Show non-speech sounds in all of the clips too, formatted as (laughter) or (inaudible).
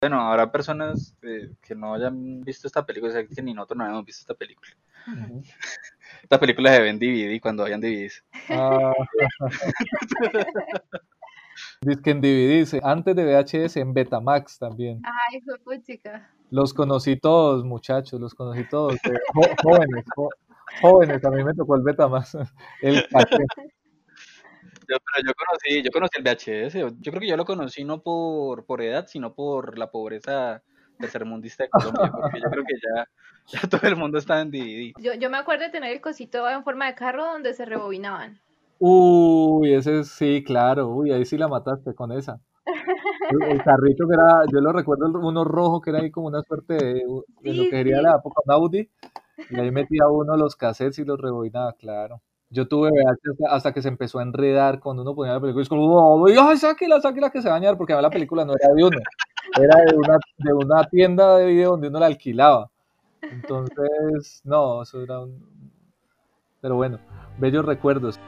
Bueno, habrá personas eh, que no hayan visto esta película, o sea, que ni nosotros no habíamos visto esta película. Esta película se ven DVD cuando vayan DVDs. Ah. (laughs) Dice que en DVDs, antes de VHS, en Betamax también. Ay, fue puchica. Los conocí todos, muchachos, los conocí todos. eh, jóvenes, jóvenes, a mí me tocó el Betamax. (laughs) El cassette. Yo, pero yo conocí, yo conocí el VHS. Yo creo que yo lo conocí no por, por edad, sino por la pobreza tercermundista de Colombia, porque yo creo que ya, ya todo el mundo está en DVD. Yo, yo me acuerdo de tener el cosito en forma de carro donde se rebobinaban. Uy, ese es- sí, claro. Uy, ahí sí la mataste con esa. El, carrito que era, yo lo recuerdo, uno rojo que era ahí como una suerte de, de lo que sería sí. la época un Audi. Y ahí metía uno los cassettes y los rebobinaba, claro. Yo tuve hasta, que se empezó a enredar cuando uno ponía la película. Y es como, "Oh, ay, sáquela, sáquela que se va a dañar, porque la película no era de uno, era de una, de una tienda de video donde uno la alquilaba. Entonces, no, eso era un... Pero bueno, bellos recuerdos.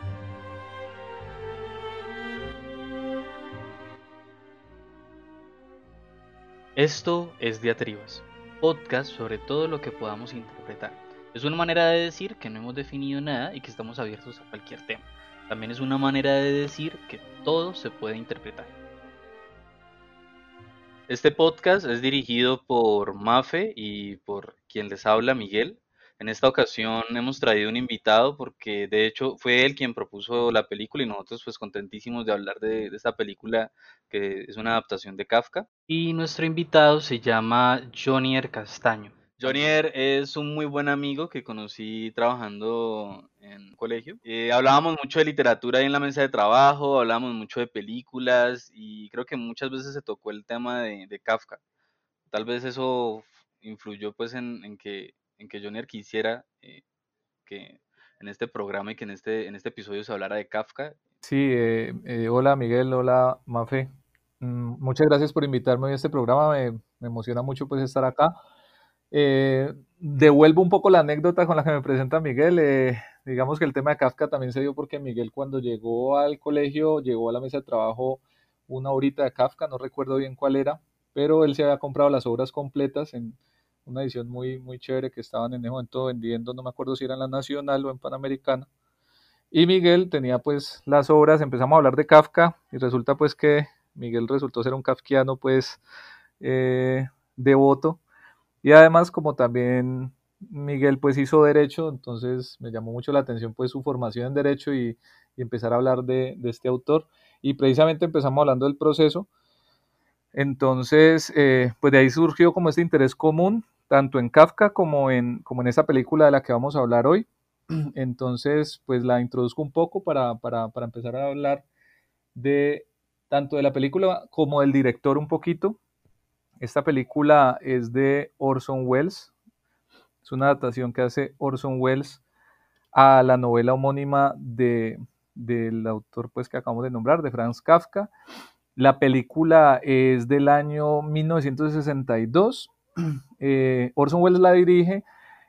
Esto es Diatribas, podcast sobre todo lo que podamos interpretar. Es una manera de decir que no hemos definido nada y que estamos abiertos a cualquier tema. También es una manera de decir que todo se puede interpretar. Este podcast es dirigido por Mafe y por quien les habla, Miguel. En esta ocasión hemos traído un invitado porque de hecho fue él quien propuso la película y nosotros pues contentísimos de hablar de, de esta película que es una adaptación de Kafka. Y nuestro invitado se llama Jonier Castaño. Jonier es un muy buen amigo que conocí trabajando en colegio. Eh, hablábamos mucho de literatura ahí en la mesa de trabajo, hablábamos mucho de películas y creo que muchas veces se tocó el tema de, Kafka. Tal vez eso influyó pues en, en que, en que Jonier quisiera eh, que en este programa y que en este, en este episodio se hablara de Kafka. Sí, eh, eh, hola Miguel, hola Mafe. Mm, muchas gracias por invitarme hoy a este programa, me, me emociona mucho pues estar acá. Eh, devuelvo un poco la anécdota con la que me presenta Miguel. eh, digamos que el tema de Kafka también se dio porque Miguel cuando llegó al colegio, llegó a la mesa de trabajo una horita de Kafka, no recuerdo bien cuál era, pero él se había comprado las obras completas en una edición muy, muy chévere que estaban en ese momento vendiendo, no me acuerdo si era en la Nacional o en Panamericana. Y Miguel tenía pues las obras, empezamos a hablar de Kafka y resulta pues que Miguel resultó ser un kafkiano pues eh, devoto y además como también Miguel pues hizo derecho, entonces me llamó mucho la atención pues su formación en derecho y, empezar a hablar de, de, este autor y precisamente empezamos hablando del proceso. Entonces eh, pues de ahí surgió como este interés común tanto en Kafka como en, como en esa película de la que vamos a hablar hoy. (clears throat) Entonces, pues la introduzco un poco para, para, para, empezar a hablar de tanto de la película como del director un poquito. Esta película es de Orson Welles. Es una adaptación que hace Orson Welles a la novela homónima de, del autor pues, que acabamos de nombrar, de Franz Kafka. La película es del año 1962. (clears throat) Eh, Orson Welles la dirige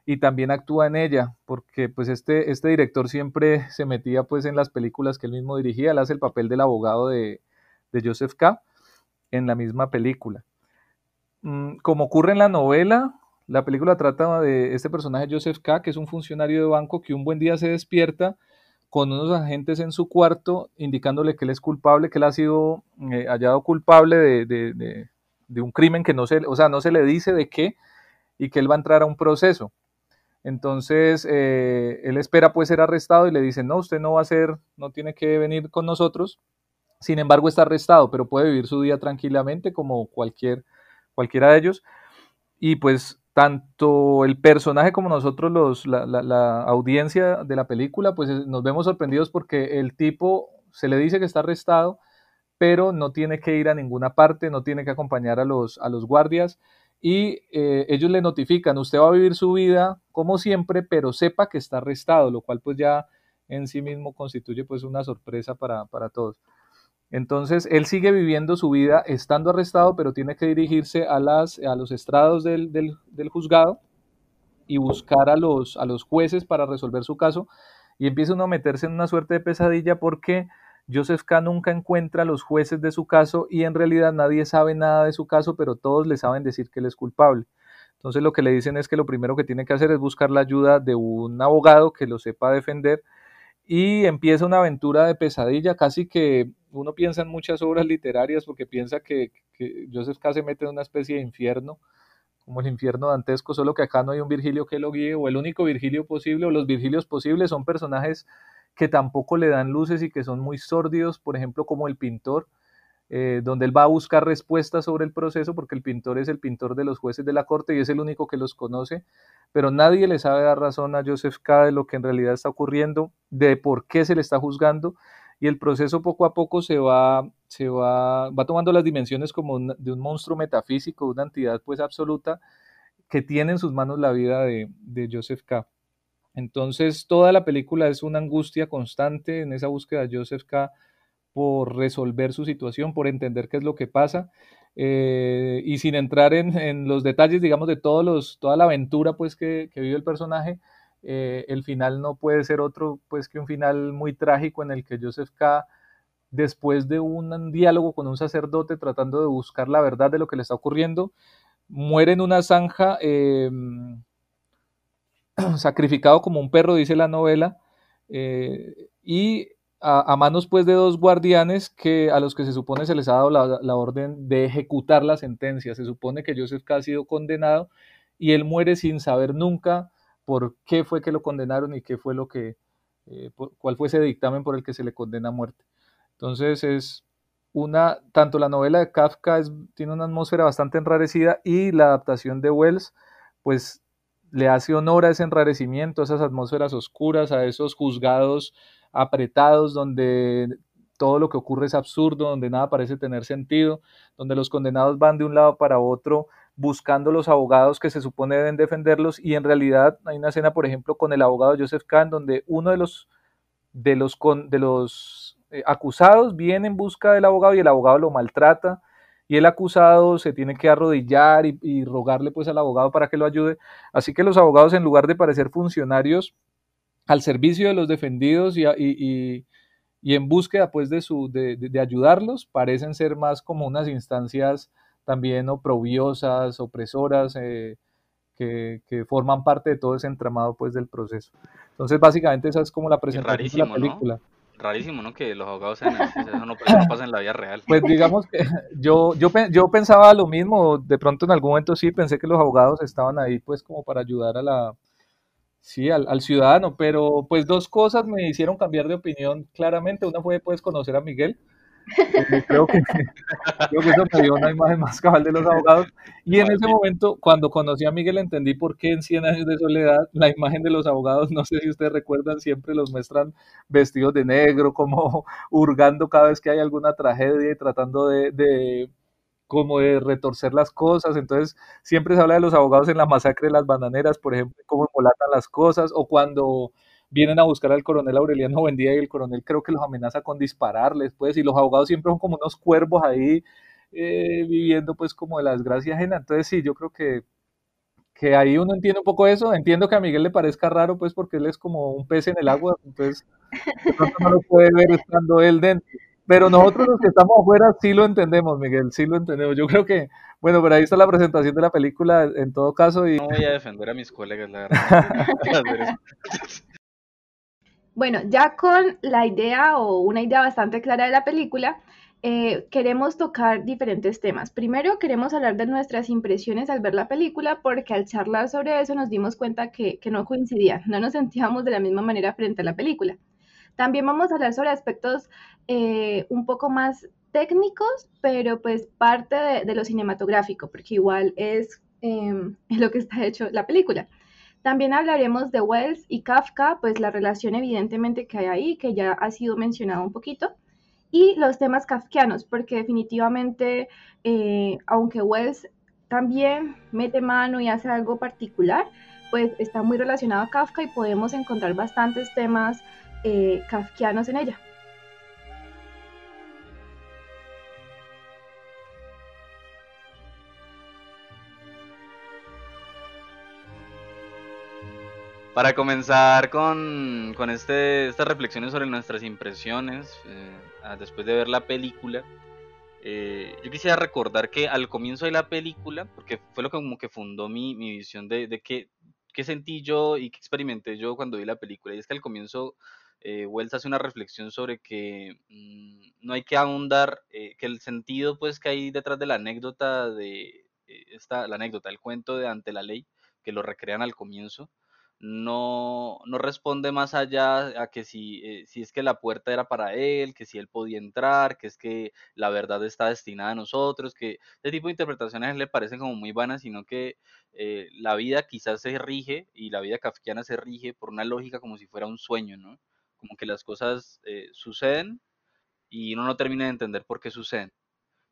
y también actúa en ella, porque pues este, este director siempre se metía pues en las películas que él mismo dirigía, él hace el papel del abogado de, de Joseph K. en la misma película. Mm, como ocurre en la novela, la película trata de este personaje Joseph K., que es un funcionario de banco que un buen día se despierta con unos agentes en su cuarto indicándole que él es culpable, que él ha sido eh, hallado culpable de, un crimen que no se, o sea, no se le dice de qué y que él va a entrar a un proceso. Entonces, eh, él espera pues ser arrestado y le dicen, no, usted no va a ser, no tiene que venir con nosotros. Sin embargo, está arrestado, pero puede vivir su día tranquilamente como cualquier, cualquiera de ellos. Y pues tanto el personaje como nosotros, los, la, la, la audiencia de la película, pues nos vemos sorprendidos porque el tipo se le dice que está arrestado, pero no tiene que ir a ninguna parte, no tiene que acompañar a los, a los guardias y eh, ellos le notifican, usted va a vivir su vida como siempre, pero sepa que está arrestado, lo cual pues ya en sí mismo constituye pues una sorpresa para, para todos. Entonces, él sigue viviendo su vida estando arrestado, pero tiene que dirigirse a, las, a los estrados del, del, juzgado y buscar a los, a los jueces para resolver su caso. Y empieza uno a meterse en una suerte de pesadilla porque Joseph K. nunca encuentra a los jueces de su caso y en realidad nadie sabe nada de su caso, pero todos le saben decir que él es culpable. Entonces lo que le dicen es que lo primero que tiene que hacer es buscar la ayuda de un abogado que lo sepa defender y empieza una aventura de pesadilla, casi que uno piensa en muchas obras literarias porque piensa que, Joseph K. se mete en una especie de infierno, como el infierno dantesco, solo que acá no hay un Virgilio que lo guíe o el único Virgilio posible o los Virgilios posibles son personajes que tampoco le dan luces y que son muy sórdidos, por ejemplo, como el pintor, eh, donde él va a buscar respuestas sobre el proceso, porque el pintor es el pintor de los jueces de la corte y es el único que los conoce, pero nadie le sabe dar razón a Joseph K. de lo que en realidad está ocurriendo, de por qué se le está juzgando, y el proceso poco a poco se va, se va, va tomando las dimensiones como de un monstruo metafísico, una entidad pues absoluta que tiene en sus manos la vida de, de Joseph K. Entonces, toda la película es una angustia constante en esa búsqueda de Joseph K. por resolver su situación, por entender qué es lo que pasa. Eh, y sin entrar en, los detalles, digamos, de todos los, toda la aventura pues, que, vive el personaje, eh, el final no puede ser otro pues, que un final muy trágico en el que Joseph K., después de un diálogo con un sacerdote tratando de buscar la verdad de lo que le está ocurriendo, muere en una zanja. Eh, (clears throat) sacrificado como un perro, dice la novela, eh, y a, manos pues de dos guardianes que a los que se supone se les ha dado la, orden de ejecutar la sentencia. Se supone que Joseph K. ha sido condenado y él muere sin saber nunca por qué fue que lo condenaron y qué fue lo que, eh, cuál fue ese dictamen por el que se le condena a muerte. Entonces es una, tanto la novela de Kafka tiene una atmósfera bastante enrarecida y la adaptación de Wells, pues le hace honor a ese enrarecimiento, a esas atmósferas oscuras, a esos juzgados apretados donde todo lo que ocurre es absurdo, donde nada parece tener sentido, donde los condenados van de un lado para otro buscando los abogados que se supone deben defenderlos y en realidad hay una escena, por ejemplo, con el abogado Joseph Kahn, donde uno de los, de los, de los eh, acusados viene en busca del abogado y el abogado lo maltrata, y el acusado se tiene que arrodillar y, rogarle pues al abogado para que lo ayude. Así que los abogados en lugar de parecer funcionarios al servicio de los defendidos y, y, y en búsqueda pues de, su, de, de, ayudarlos, parecen ser más como unas instancias también oprobiosas, opresoras, eh, que, que, forman parte de todo ese entramado pues del proceso. Entonces básicamente esa es como la presentación de la película rarísimo, ¿no? Que los abogados sean así, eso no, pasa en la vida real. Pues digamos que (laughs) yo, yo, yo pensaba lo mismo, de pronto en algún momento sí pensé que los abogados estaban ahí pues como para ayudar a la, sí, al, al ciudadano, pero pues dos cosas me hicieron cambiar de opinión claramente, una fue pues conocer a Miguel, creo que, (laughs) creo que eso me dio una imagen más cabal de los abogados. Y en ese momento, cuando conocí a Miguel, entendí por qué en 100 años de soledad la imagen de los abogados, no sé si ustedes recuerdan, siempre los muestran vestidos de negro, como (laughs) hurgando cada vez que hay alguna tragedia y tratando de como de retorcer las cosas. Entonces, siempre se habla de los abogados en la masacre de las bananeras, por ejemplo, cómo embolatan las cosas, o cuando vienen a buscar al coronel Aureliano Buendía y el coronel creo que los amenaza con dispararles, pues, y los abogados siempre son como unos cuervos ahí eh, viviendo pues como de la desgracia ajena. Entonces sí, yo creo que, que ahí uno entiende un poco eso. Entiendo que a Miguel le parezca raro pues porque él es como un pez en el agua, entonces no lo puede ver estando él dentro. Pero nosotros los que estamos afuera sí lo entendemos, Miguel, sí lo entendemos. Yo creo que, bueno, pero ahí está la presentación de la película en todo caso. Y... No voy a defender a mis colegas, la verdad. (laughs) Bueno, ya con la idea o una idea bastante clara de la película, eh, queremos tocar diferentes temas. Primero, queremos hablar de nuestras impresiones al ver la película, porque al charlar sobre eso nos dimos cuenta que, no coincidían, no nos sentíamos de la misma manera frente a la película. También vamos a hablar sobre aspectos eh, un poco más técnicos, pero pues parte de, lo cinematográfico, porque igual es em, (laughs) lo que está hecho la película. También hablaremos de Wells y Kafka, pues la relación evidentemente que hay ahí, que ya ha sido mencionado un poquito, y los temas kafkianos, porque definitivamente, eh, aunque Wells también mete mano y hace algo particular, pues está muy relacionado a Kafka y podemos encontrar bastantes temas eh, kafkianos en ella. Para comenzar con, con este, estas reflexiones sobre nuestras impresiones eh, después de ver la película, eh, yo quisiera recordar que al comienzo de la película, porque fue lo que como que fundó mi, mi visión de, de qué, qué sentí yo y qué experimenté yo cuando vi la película, y es que al comienzo eh, Wells hace una reflexión sobre que mm, no hay que ahondar, eh, que el sentido pues que hay detrás de la anécdota de esta, la anécdota, el cuento de ante la ley, que lo recrean al comienzo, no, no responde más allá a que si, eh, si es que la puerta era para él, que si él podía entrar, que es que la verdad está destinada a nosotros, que ese tipo de interpretaciones le parecen como muy vanas, sino que eh, la vida quizás se rige y la vida kafkiana se rige por una lógica como si fuera un sueño, ¿no? Como que las cosas eh, suceden y uno no termina de entender por qué suceden.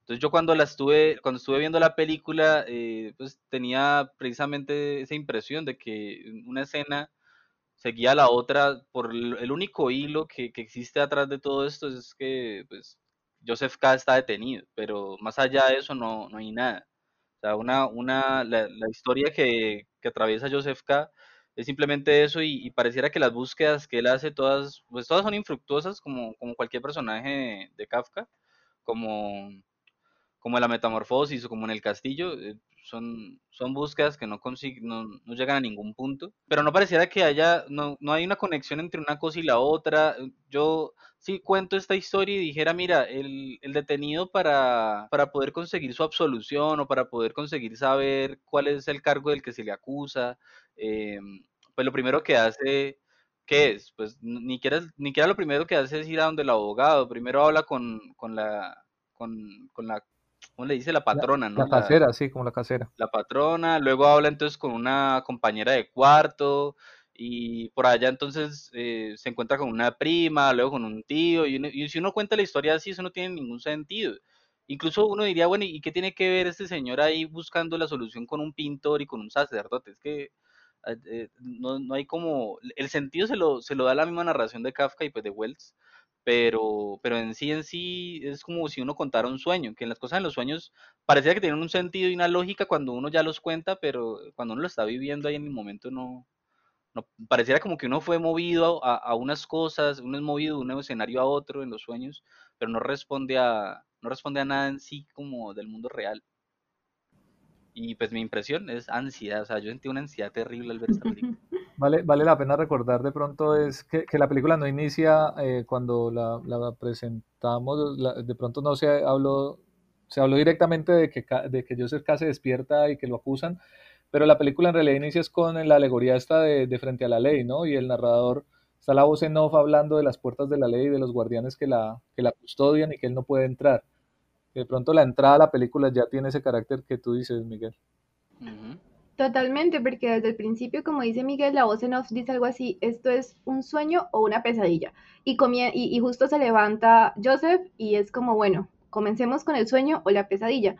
Entonces yo cuando la estuve, cuando estuve viendo la película, eh, pues tenía precisamente esa impresión de que una escena seguía a la otra por el, único hilo que, que, existe atrás de todo esto es que pues Joseph K. está detenido, pero más allá de eso no, no hay nada. O sea, una, una, la, historia que, que, atraviesa Joseph K. es simplemente eso y, y, pareciera que las búsquedas que él hace todas, pues todas son infructuosas como, como cualquier personaje de, Kafka, como como en la metamorfosis o como en el castillo, eh, son, son búsquedas que no, no, no, llegan a ningún punto. Pero no pareciera que haya, no, no hay una conexión entre una cosa y la otra. Yo sí cuento esta historia y dijera, mira, el, el detenido para, para poder conseguir su absolución o para poder conseguir saber cuál es el cargo del que se le acusa, eh, pues lo primero que hace... ¿Qué es? Pues ni siquiera, ni siquiera lo primero que hace es ir a donde el abogado. Primero habla con, con la, con, con, la ¿cómo le dice? La patrona, ¿no? La casera, sí, como la casera. La patrona, luego habla entonces con una compañera de cuarto y por allá entonces eh, se encuentra con una prima, luego con un tío y, si uno cuenta la historia así, eso no tiene ningún sentido. Incluso uno diría, bueno, ¿y qué tiene que ver este señor ahí buscando la solución con un pintor y con un sacerdote? Es que eh, eh, no, no, hay como... El sentido se lo, se lo da la misma narración de Kafka y pues de Wells, pero, pero en sí en sí es como si uno contara un sueño, que en las cosas en los sueños parecía que tienen un sentido y una lógica cuando uno ya los cuenta, pero cuando uno lo está viviendo ahí en el momento no, no pareciera como que uno fue movido a, a unas cosas, uno es movido de un escenario a otro en los sueños, pero no responde a, no responde a nada en sí como del mundo real. Y pues mi impresión es ansiedad, o sea, yo sentí una ansiedad terrible al ver esta película. (laughs) Vale, vale la pena recordar de pronto es que, que la película no inicia eh, cuando la, la presentamos, la, de pronto no se habló, se habló directamente de que, de que Joseph K. se despierta y que lo acusan, pero la película en realidad inicia con la alegoría esta de, de, frente a la ley, ¿no? Y el narrador, está la voz en off hablando de las puertas de la ley y de los guardianes que la, que la custodian y que él no puede entrar. De pronto la entrada a la película ya tiene ese carácter que tú dices, Miguel. Totalmente, porque desde el principio, como dice Miguel, la voz en off dice algo así, esto es un sueño o una pesadilla. Y, y, y, justo se levanta Joseph y es como, bueno, comencemos con el sueño o la pesadilla.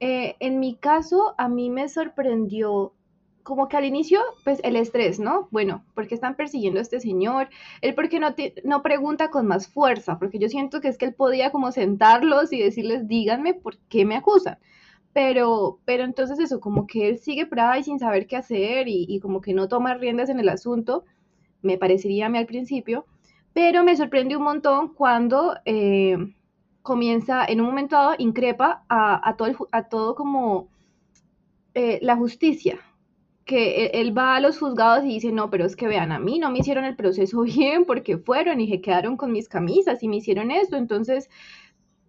Eh, en mi caso, a mí me sorprendió como que al inicio, pues el estrés, ¿no? Bueno, ¿por qué están persiguiendo a este señor? Él, ¿por qué no, pregunta con más fuerza? Porque yo siento que es que él podía como sentarlos y decirles, díganme por qué me acusan pero, pero entonces eso, como que él sigue por ahí sin saber qué hacer y, y, como que no toma riendas en el asunto, me parecería a mí al principio, pero me sorprende un montón cuando eh, comienza, en un momento dado, increpa a, todo, a todo como eh, la justicia, que él, él, va a los juzgados y dice, no, pero es que vean, a mí no me hicieron el proceso (laughs) bien porque fueron y se quedaron con mis camisas y me hicieron esto, entonces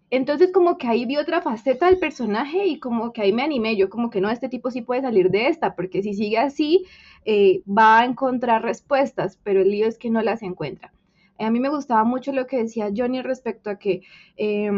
entonces como que ahí vi otra faceta del personaje y como que ahí me animé, yo como que no, este tipo sí puede salir de esta, porque si sigue así eh, va a encontrar respuestas, pero el lío es que no las encuentra. A mí me gustaba mucho lo que decía Johnny respecto a que eh,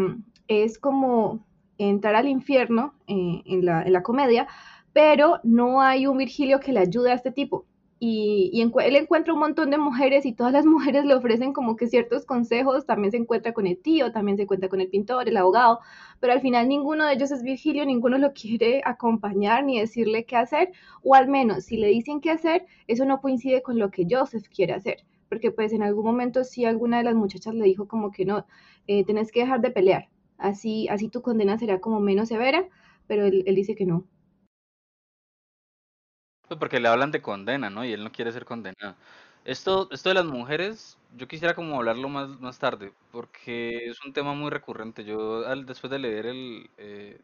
es como entrar al infierno eh, en, la, en la comedia, pero no hay un Virgilio que le ayude a este tipo y, y él encuentra un montón de mujeres y todas las (laughs) mujeres le ofrecen como que ciertos consejos, también se encuentra con el tío, también se encuentra con el pintor, el abogado, pero al final ninguno de ellos es Virgilio, ninguno lo (laughs) quiere acompañar ni decirle qué hacer, o al menos si le dicen qué hacer, eso no coincide con lo que Joseph quiere hacer, porque pues en algún momento sí alguna de las muchachas le dijo como que no, eh, tenés que dejar de pelear, así, así tu condena será como menos severa, pero él, él dice que no. Porque le hablan de condena, ¿no? Y él no quiere ser condenado. Esto, esto de las mujeres, yo quisiera como hablarlo más, más tarde, porque es un tema muy recurrente. Yo al, después de leer el, eh,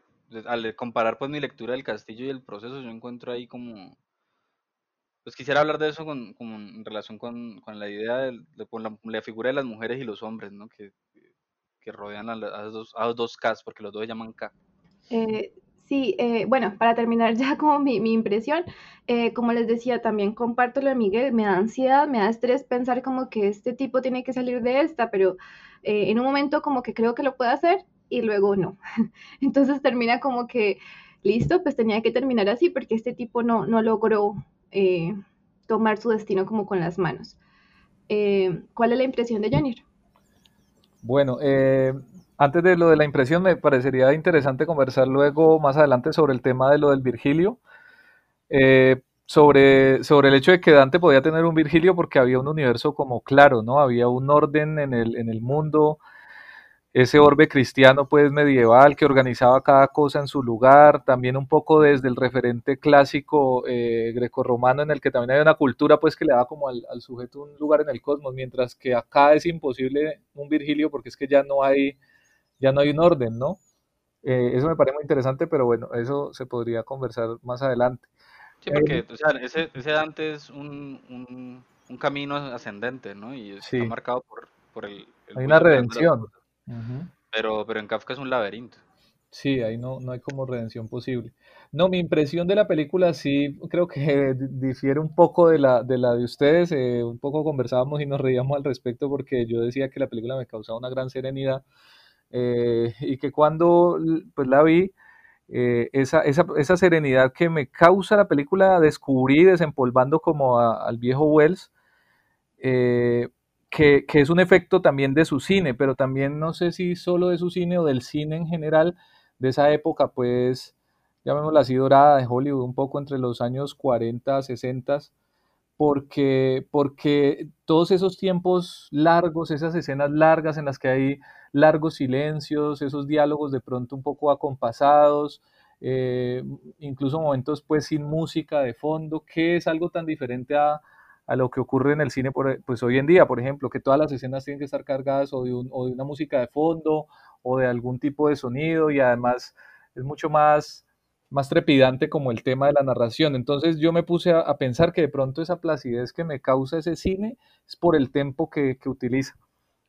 al comparar pues mi lectura del castillo y el proceso, yo encuentro ahí como, pues quisiera hablar de eso con, en relación con, con la idea de, la, figura de las mujeres y los hombres, ¿no? Que, que rodean a, los dos, a los dos Ks, porque los dos se llaman K. Eh, Sí, eh, bueno, para terminar (laughs) ya como mi, impresión, eh, como les decía, también comparto lo de Miguel, me da ansiedad, me da estrés pensar como que este tipo tiene que salir de esta, pero eh, en un momento como que creo que lo puede hacer y luego no. (laughs) Entonces termina como que, listo, pues tenía que terminar así porque este tipo no, no logró tomar su destino como con las manos. ¿Cuál es la impresión de Janir? Bueno, antes de lo de la impresión, me parecería interesante conversar luego, más adelante, sobre el tema de lo del Virgilio. Eh, sobre, sobre el hecho de que Dante podía tener un Virgilio porque había un universo como claro, ¿no? Había un orden en el, en el mundo, ese orbe cristiano pues medieval que organizaba cada cosa en su lugar, también un poco desde el referente clásico eh, grecorromano en el que también hay una cultura pues que le da como al, al, sujeto un lugar en el cosmos, mientras que acá es imposible un Virgilio porque es que ya no hay ya no hay un orden, ¿no? Eh, eso me parece muy interesante, pero bueno, eso se podría conversar más adelante. Sí, porque eh, o sea, ese, ese, Dante es un, un, camino ascendente, ¿no? Y está marcado por, por el, Hay una redención. pero, pero en Kafka es un laberinto. Sí, ahí no, no hay como redención posible. No, mi impresión de la película sí creo que (laughs) difiere un poco de la de, la de ustedes. Eh, un poco conversábamos y nos reíamos al respecto porque yo decía que la película me causaba una gran serenidad eh, y que cuando pues, la vi, eh, esa, esa, esa, serenidad que me causa la película, descubrí desempolvando como al viejo Wells, eh, que, que, es un efecto también de su cine, pero también no sé si solo de su cine o del cine en general de esa época, pues llamémosla así dorada de Hollywood, un poco entre los años 40, 60, porque, porque todos esos tiempos largos, esas escenas largas en las que hay largos silencios, esos diálogos de pronto un poco acompasados, eh, incluso momentos pues sin música de fondo, que es algo tan diferente a, lo que ocurre en el cine pues hoy en día, por ejemplo, que todas las escenas tienen que estar cargadas o de, o de una música de fondo o de algún tipo de sonido y además es mucho más más trepidante como el tema de la narración. Entonces yo me puse a, pensar que de pronto esa placidez que me causa ese cine es por el tiempo que, que utiliza.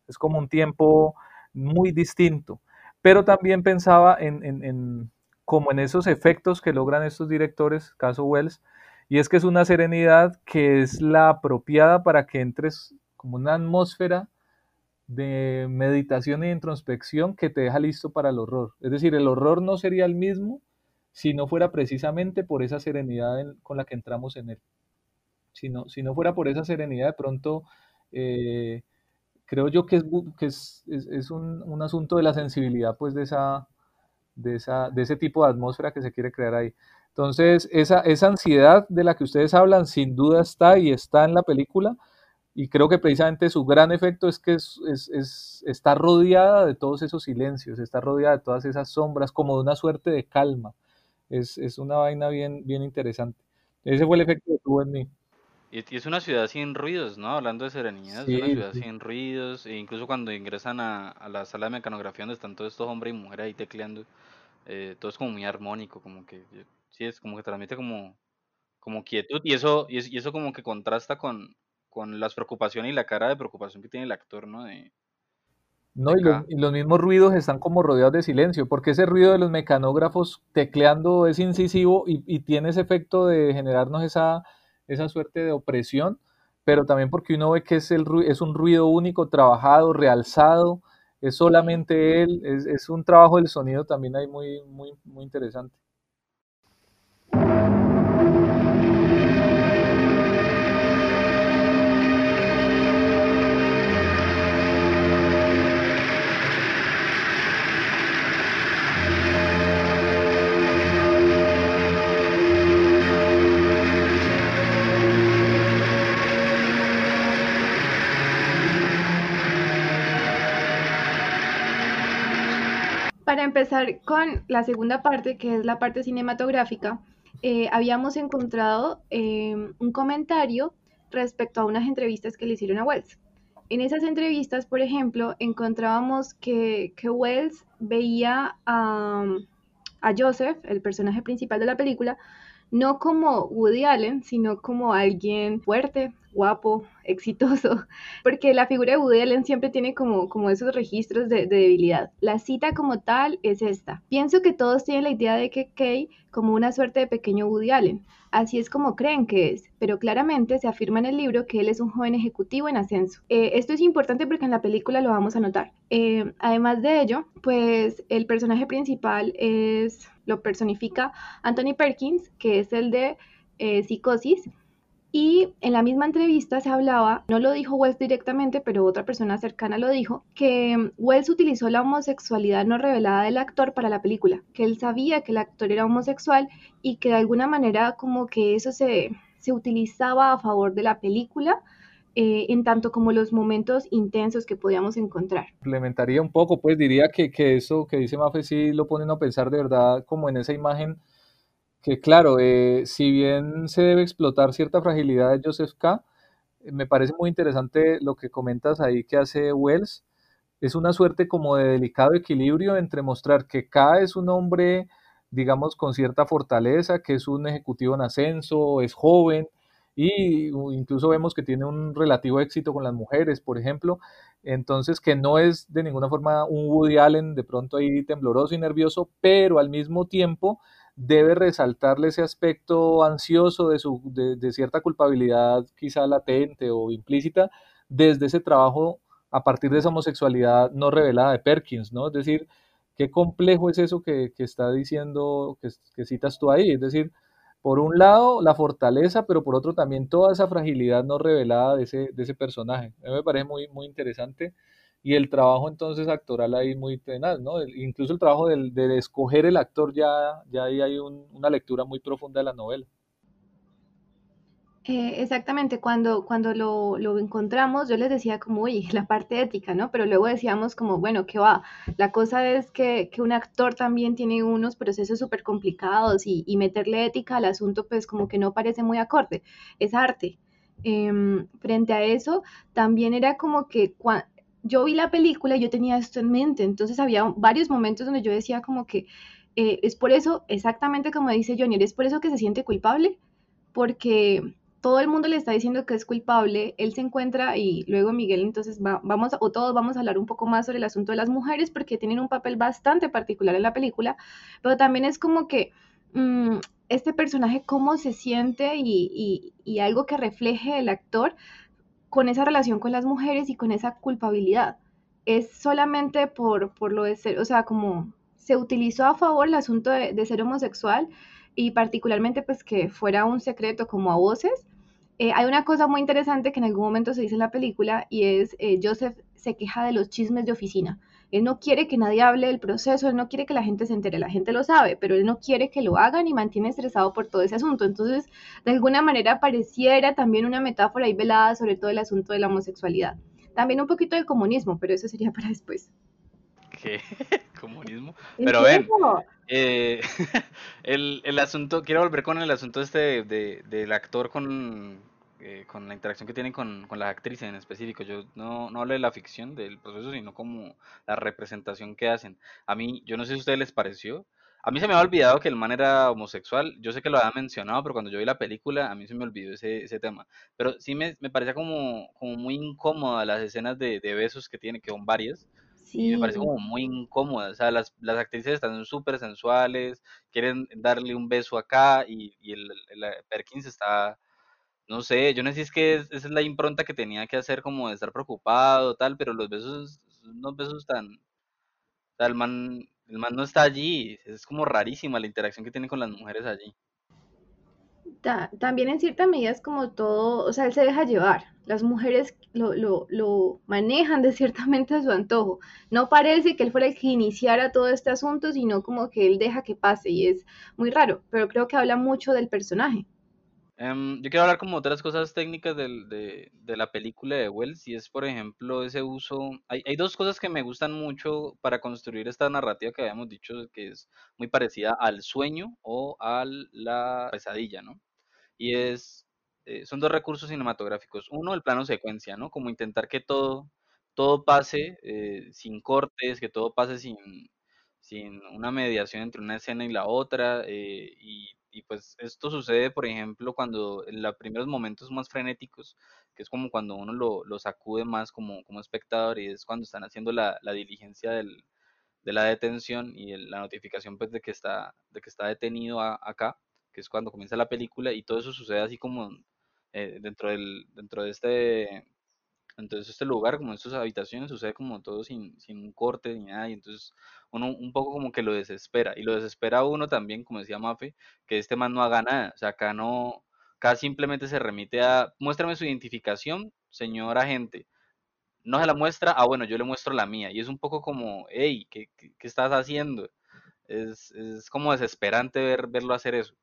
Es como un tiempo muy distinto. Pero también pensaba en, como en esos efectos que logran estos directores, caso Wells, y es que es una serenidad que es la apropiada para que entres como una atmósfera de meditación e introspección que te deja listo para el horror. Es decir, el horror no sería el mismo si no fuera precisamente por esa serenidad con la que entramos en él. Si no, si no fuera por esa serenidad, de pronto eh, creo yo que es, que es, es, un, un, asunto de la sensibilidad, pues, de, esa, de, esa, de ese tipo de atmósfera que se quiere crear ahí. Entonces, esa, esa ansiedad de la que ustedes hablan, sin duda está y está en la película, y creo que precisamente su gran efecto es que es, es, está rodeada de todos esos silencios, está rodeada de todas esas sombras, como de una suerte de calma. Es, una vaina bien, bien interesante. Ese fue el efecto que tuvo en mí. Y, es una ciudad sin ruidos, ¿no? Hablando de serenidad, es una ciudad sin ruidos, e incluso cuando ingresan a, la sala de mecanografía donde están todos estos hombres y mujeres ahí tecleando, eh, todo es como muy armónico, como que, sí, es como que transmite como, como quietud, y eso, y, eso como que contrasta con, con las preocupaciones y la cara de preocupación que tiene el actor, ¿no? De, no, y los, mismos ruidos están como rodeados de silencio, porque ese ruido de los mecanógrafos tecleando es incisivo y, y tiene ese efecto de generarnos esa esa suerte de opresión, pero también porque uno ve que es, el, es un ruido único, trabajado, realzado, es solamente él, es, es un trabajo del sonido también ahí muy, muy, muy interesante. Para empezar con la segunda parte, que es la parte cinematográfica, eh, habíamos encontrado em, un comentario respecto a unas entrevistas que le hicieron a Wells. En esas entrevistas, por ejemplo, encontrábamos que, Wells veía a Joseph, el personaje principal de la película, no como Woody Allen, sino como alguien fuerte, guapo, exitoso, (laughs) porque la figura de Woody Allen siempre tiene como, como esos registros de, debilidad. La cita como tal es esta. Pienso que todos tienen la idea de que Kay como una suerte de pequeño Woody Allen. Así es como creen que es, pero claramente se afirma en el libro que él es un joven ejecutivo en ascenso. Eh, esto es importante porque en la película lo vamos a notar. Eh, además de ello, pues el personaje principal es, lo personifica Anthony Perkins, que es el de eh, Psicosis, y en la misma entrevista se hablaba, no lo dijo Wells directamente, pero otra persona cercana lo dijo, que Wells utilizó la homosexualidad no revelada del actor para la película, que él sabía que el actor era homosexual y que de alguna manera como que eso se, se utilizaba a favor de la película. Eh, en tanto como los momentos intensos que podíamos encontrar. Implementaría un poco, pues diría que, que eso que dice Mafe sí lo ponen a pensar de verdad como en esa imagen que claro, eh, si bien se debe explotar cierta fragilidad de Joseph K., me parece muy interesante lo que comentas ahí que hace Wells. Es una suerte como de delicado equilibrio entre mostrar que K es un hombre, digamos, con cierta fortaleza, que es un ejecutivo en ascenso, es joven, y incluso vemos que tiene un relativo éxito con las mujeres, por ejemplo. Entonces, que no es de ninguna forma un Woody Allen de pronto ahí tembloroso y nervioso, pero al mismo tiempo debe resaltarle ese aspecto ansioso de, su, de, cierta culpabilidad quizá latente o implícita desde ese trabajo a partir de esa homosexualidad no revelada de Perkins, ¿no? Es decir, qué complejo es eso que, está diciendo, que, citas tú ahí, es decir, por un lado la fortaleza, pero por otro también toda esa fragilidad no revelada de ese, de ese personaje. A mí me parece muy, muy interesante y el trabajo entonces actoral ahí muy tenaz, ¿no? incluso el trabajo de escoger el actor ya, ya ahí hay una lectura muy profunda de la novela. Eh, exactamente, cuando, cuando lo, lo, encontramos, yo les decía como, uy, (laughs) la parte ética, ¿no? Pero luego decíamos como, bueno, ¿qué va? La cosa es que, que un actor también tiene unos procesos súper complicados y, y, meterle ética al asunto, pues como que no parece muy acorde, es arte. Em, frente a eso, también era como que yo vi la película y yo tenía esto en mente, entonces había varios momentos donde yo decía como que eh, es por eso, exactamente como dice Johnny, es por eso que se siente culpable, porque todo el mundo le está diciendo que es culpable, él se encuentra y luego Miguel, entonces vamos, o todos vamos a hablar un poco más sobre el asunto de las mujeres porque tienen un papel bastante particular en la película, pero también es como que mm, este personaje, cómo se siente y algo que refleje el actor, con esa relación con las mujeres y con esa culpabilidad. Es solamente por, por lo de ser, o sea, como se utilizó a favor el asunto de, ser homosexual y particularmente pues que fuera un secreto como a voces. Eh, hay una cosa muy interesante que en algún momento se dice en la película y es eh, Joseph se queja de los chismes de oficina. Él no quiere que nadie hable del proceso, él no quiere que la gente se entere, la gente lo sabe, pero él no quiere que lo hagan y mantiene estresado por todo ese asunto. Entonces, de alguna manera pareciera también una metáfora ahí velada sobre todo el asunto de la homosexualidad. También un poquito del comunismo, pero eso sería (laughs) para después. ¿Qué? (laughs) ¿Comunismo? Pero ven, eh, (laughs) el, el, asunto, quiero volver con el asunto este del actor con, eh, con la interacción que tienen con, con, las actrices en específico. Yo no, no hablo de la ficción del proceso, sino como la representación que hacen. A mí, yo no sé si a ustedes les pareció. A mí se me había olvidado que el man era homosexual. Yo sé que lo había mencionado, pero cuando yo vi la película, a mí se me olvidó ese, ese tema. Pero sí me, me parecía como, como muy incómoda las escenas de, de besos que tiene, que son varias. Y me parece como muy incómoda. O sea, las, las actrices están súper sensuales, quieren darle un beso acá y, y el, el Perkins está no sé, yo no sé si es que esa es la impronta que tenía que hacer como de estar preocupado, tal, pero los besos, unos besos tan... O sea, el man, el man no está allí, es como rarísima la interacción que tiene con las mujeres allí. también en cierta medida es como todo, o sea, él se deja llevar, las mujeres lo, lo, lo manejan de ciertamente (laughs) a su antojo. No parece que él fuera el que iniciara todo este asunto, sino como que él deja que pase y es muy raro, pero creo que habla mucho del personaje. Em, yo quiero hablar como otras cosas técnicas del- de, de la película de Wells y es, por ejemplo, ese uso. Hay, hay dos cosas que me gustan mucho para construir esta narrativa que habíamos dicho que es muy parecida al sueño o a la pesadilla, ¿no? Y es, eh, son dos recursos cinematográficos. Uno, el plano secuencia, ¿no? Como intentar que todo, todo pase eh, sin cortes, que todo pase sin, sin una mediación entre una escena y la otra. eh, y, y pues esto sucede, por ejemplo, cuando en los primeros momentos más frenéticos, que es como cuando uno lo, lo sacude más como, como espectador y es cuando están haciendo la, la diligencia del, de la detención y la notificación pues de que está, de que está detenido acá, que es cuando comienza la película y todo eso sucede así como eh, dentro del, dentro de este, entonces este lugar, como en sus habitaciones, sucede como todo sin, sin un corte ni nada, y entonces uno un poco como que lo desespera, y lo desespera uno también, como decía Mafe, que este man no haga nada, o sea, acá no, acá simplemente se remite a, muéstrame su identificación, señor agente, no se la muestra, ah bueno, yo le muestro la mía, y es un poco como, hey, ¿qué, qué, qué estás haciendo? Es, es como desesperante ver, verlo hacer eso.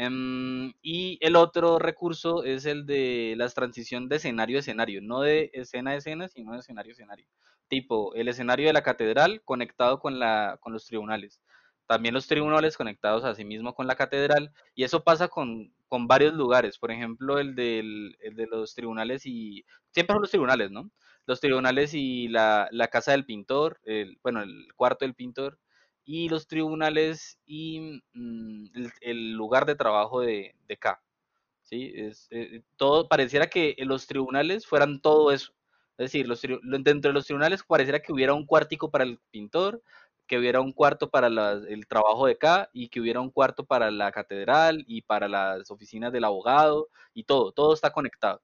Em, y el otro recurso es el de la transición de escenario a escenario, no de escena a escena, sino de escenario a escenario. Tipo, el escenario de la catedral conectado con, la, con los tribunales. También los tribunales conectados a sí mismo con la catedral. Y eso pasa con, con varios lugares. Por ejemplo, el, del, el de los tribunales y... Siempre son los tribunales, ¿no? Los tribunales y la, la casa del pintor, bueno, el cuarto del pintor y los tribunales y mm, el, lugar de trabajo de, de K. ¿sí? Es, eh, todo, pareciera que los tribunales fueran todo eso. Es decir, los, dentro de los tribunales pareciera que hubiera un cuartico para el pintor, que hubiera un cuarto para el trabajo de K y que hubiera un cuarto para la catedral y para las oficinas del abogado y todo, todo está conectado.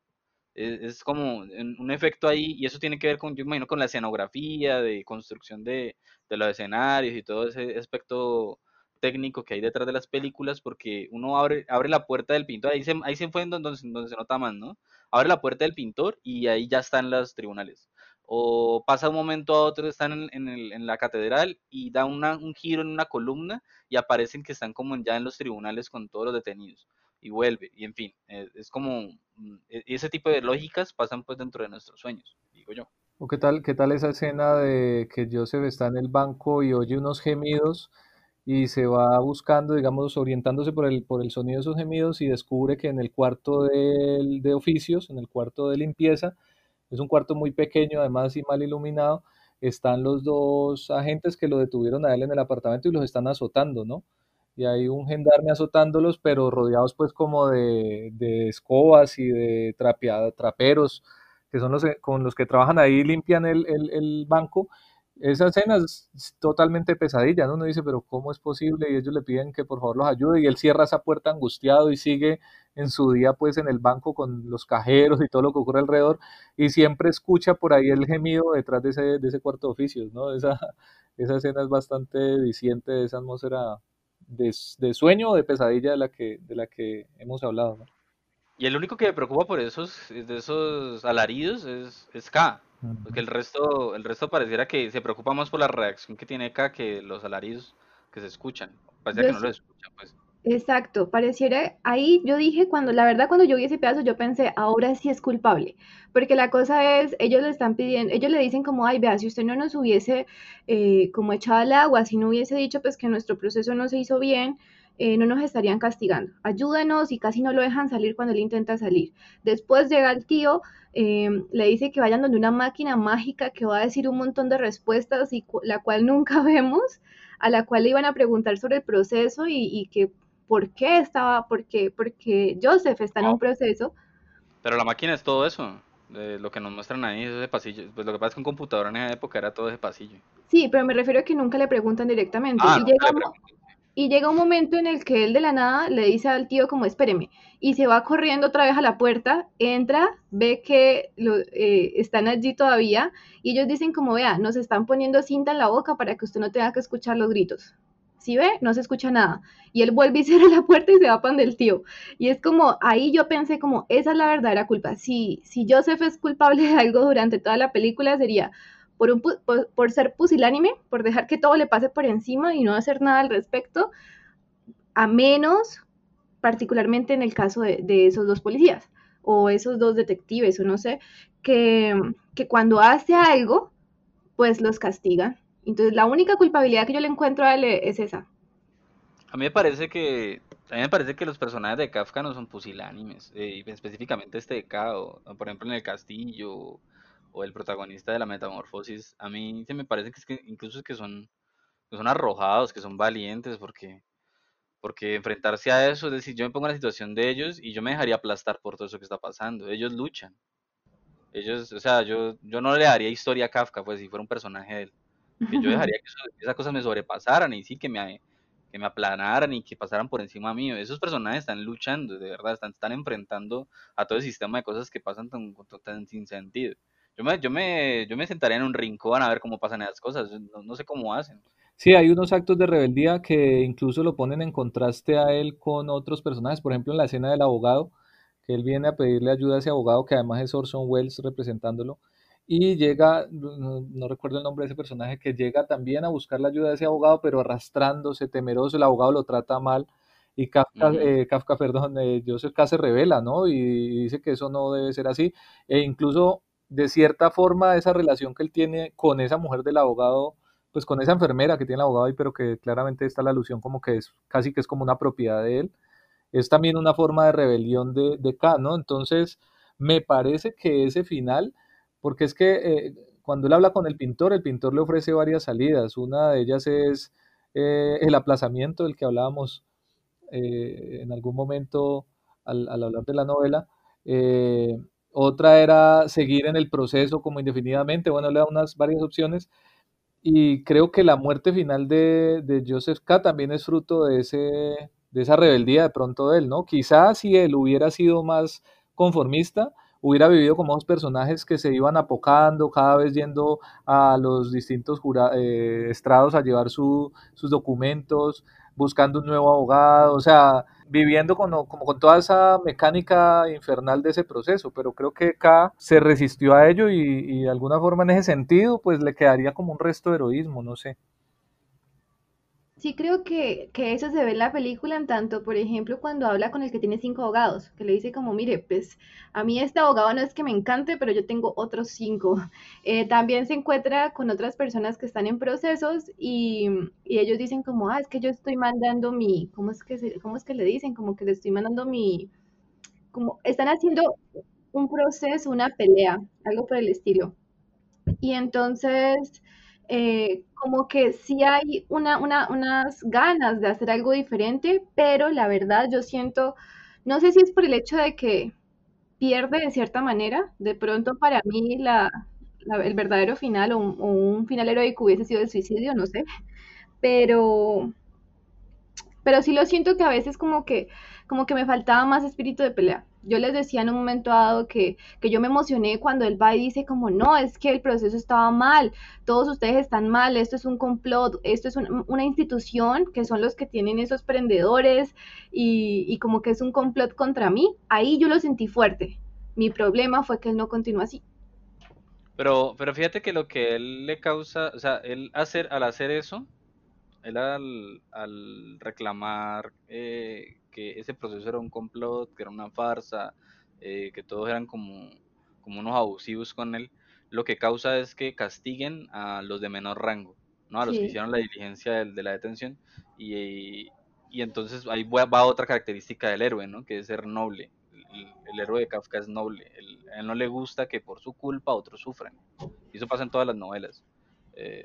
Es, es como un, efecto ahí, y eso tiene que ver con, yo imagino, con la escenografía, de construcción de, de los escenarios y todo ese aspecto técnico que hay detrás de las películas, porque uno abre, abre la puerta del pintor, ahí se, ahí se fue en donde, donde se nota más, ¿no? Abre la puerta del pintor y ahí ya están los tribunales. O pasa un momento a otro, están en, en, el, en la catedral y da una, un giro en una columna y aparecen que están como ya en los tribunales con todos los detenidos y vuelve, y en fin, es, es como mm, e, ese tipo de lógicas pasan pues dentro de nuestros sueños, digo yo. ¿O qué tal, qué tal esa escena de que Joseph está en el banco y oye unos gemidos y se va buscando, digamos, orientándose por el, por el sonido de esos gemidos y descubre que en el cuarto de, de oficios, en el cuarto de limpieza, es un cuarto muy pequeño, además y mal iluminado, están los dos agentes que lo detuvieron a él en el apartamento y los están azotando, ¿no? Y hay un gendarme azotándolos, pero rodeados pues como de, de escobas y de trapeada, traperos, que son los con los que trabajan ahí limpian el, el, el banco. Esa escena es totalmente pesadilla, ¿no? Uno dice, pero ¿cómo es posible? Y ellos le piden que por favor los ayude y él cierra esa puerta angustiado y sigue en su día pues en el banco con los cajeros y todo lo que ocurre alrededor y siempre escucha por ahí el gemido detrás de ese, de ese cuarto de oficios, ¿no? Esa, esa escena es bastante diciente de esa atmósfera de, de, sueño o de pesadilla de la que, de la que hemos hablado. ¿no? Y el único que me preocupa por esos, de esos alaridos es, es K. Porque el resto, el resto pareciera que se preocupa más por la reacción que tiene K que los alaridos que se escuchan. Pareciera yo que no lo escuchan, pues. Exacto, pareciera, ahí yo dije cuando, la verdad cuando yo vi ese pedazo yo pensé, ahora sí es culpable, porque la cosa es, ellos le están pidiendo, ellos le dicen como, ay, vea, si usted no nos hubiese eh, como echado al agua, si no hubiese dicho pues que nuestro proceso no se hizo bien, eh, no nos estarían castigando, ayúdenos y casi no lo dejan salir cuando él intenta salir. Después llega el tío, eh, le dice que vayan donde una máquina mágica que va a decir un montón de respuestas y la cual nunca (laughs) vemos, a la cual le iban a preguntar sobre el proceso y, y que por qué estaba, por qué, porque Joseph está en un proceso. Pero la máquina es todo eso. De lo que nos muestran ahí es ese pasillo. Pues lo que pasa es que un computador en esa época era todo ese pasillo. Sí, pero me refiero a que nunca le preguntan directamente. Ah, y, no llega un, y, llega un, momento en el que él de la nada le dice al tío como espéreme. Y se va corriendo otra vez a la puerta, entra, ve que lo, eh, están allí todavía. Y ellos dicen como, vea, nos están poniendo cinta en la boca para que usted no tenga que escuchar los gritos. Si ve, no se escucha nada. Y él vuelve y (laughs) cierra la puerta y se va pan del tío. Y es como, ahí yo pensé como, esa es la verdadera culpa. Si, si Joseph es culpable de algo durante toda la película, sería por, un, por, por, ser pusilánime, por dejar que todo le pase por encima y no hacer nada al respecto, a menos particularmente en el caso de, de, esos dos policías o esos dos detectives o no sé, que, que cuando hace algo, pues los castigan. Entonces la única culpabilidad que yo le encuentro a él es esa. A mí me parece que a mí me parece que los personajes de Kafka no son pusilánimes, eh, específicamente este de K, por ejemplo en el castillo, o el protagonista de la metamorfosis, a mí se me parece que, es que incluso es que son, son arrojados, que son valientes, porque, porque enfrentarse a eso, es decir, yo me pongo en la situación de ellos y yo me dejaría aplastar por todo eso que está pasando, ellos luchan, ellos, o sea, yo, yo no le daría historia a Kafka, pues si fuera un personaje de él, que yo dejaría que esas cosas me sobrepasaran y sí que me que me aplanaran y que pasaran por encima mío. Esos personajes están luchando, de verdad, están, están enfrentando a todo el sistema de cosas que pasan tan, tan sin sentido. Yo me, yo, me, yo me sentaría en un rincón a ver cómo pasan esas cosas, no, no sé cómo hacen. Sí, hay unos actos de rebeldía que incluso lo ponen en contraste a él con otros personajes, por ejemplo en la escena del abogado, que él viene a pedirle ayuda a ese abogado que además es Orson Welles representándolo, y llega, no, recuerdo el nombre de ese personaje, que llega también a buscar la ayuda de ese abogado, pero arrastrándose, temeroso, el abogado lo trata mal y Kafka, eh, Kafka perdón, eh, Joseph K. se revela, ¿no? Y, dice que eso no debe ser así, e incluso de cierta forma esa relación que él tiene con esa mujer del abogado, pues con esa enfermera que tiene el abogado ahí, pero que claramente está la alusión como que es casi que es como una propiedad de él, es también una forma de rebelión de, de K, ¿no? Entonces, me parece que ese final porque es que eh, cuando él habla con el pintor, el pintor le ofrece varias salidas. Una de ellas es eh, el aplazamiento del que hablábamos eh, en algún momento al, hablar de la novela. otra era seguir en el proceso como indefinidamente. Bueno, le da unas varias opciones. Y creo que la muerte final de, de Joseph K. también es fruto de, ese, de esa rebeldía de pronto de él, ¿no? Quizás si él hubiera sido más conformista, hubiera vivido como dos personajes que se iban apocando, cada vez yendo a los distintos eh, estrados a llevar sus documentos, buscando un nuevo abogado, o sea, viviendo con, como con toda esa mecánica infernal de ese proceso, pero creo que K se resistió a ello y, y de alguna forma en ese sentido, pues le quedaría como un resto de heroísmo, no sé. Sí, creo que, que, eso se ve en la película, en tanto, por ejemplo, cuando habla con el que tiene cinco abogados, que le dice como, mire, pues a mí este abogado no es que me encante, pero yo tengo otros cinco. (laughs) Eh, también se encuentra con otras personas que están en procesos y, y, ellos dicen como, ah, es que yo estoy mandando mi, ¿cómo es que, se, cómo es que le dicen? Como que le estoy mandando mi, como, están haciendo un proceso, una pelea, algo por el estilo. Y entonces eh, como que sí hay una, unas ganas de hacer algo diferente, pero la verdad yo siento, no sé si es por el hecho de que pierde de cierta manera, de pronto para mí el verdadero final o un, o un, final heroico hubiese sido el suicidio, no sé, pero, pero sí lo siento que a veces como que, como que me faltaba más espíritu de pelea yo les decía en un momento dado que, yo me emocioné cuando él va y dice como, no, es que el proceso estaba mal, todos ustedes están mal, esto es un complot, esto es una institución que son los que tienen esos prendedores y, y como que es un complot contra mí. Ahí yo lo sentí fuerte. Mi problema fue que él no continuó así. Pero, pero fíjate que lo que él le causa, o sea, él hacer, al hacer eso, él al, al reclamar eh, que ese proceso era un complot, que era una farsa, eh, que todos eran como, como unos abusivos con él, lo que causa es que castiguen a los de menor rango, ¿no? A los que hicieron la diligencia de, la detención. Y, y, entonces ahí va, otra característica del héroe, ¿no? Que es ser noble. El, héroe de Kafka es noble. a él no le gusta que por su culpa otros sufran. Y eso pasa en todas las novelas. Eh,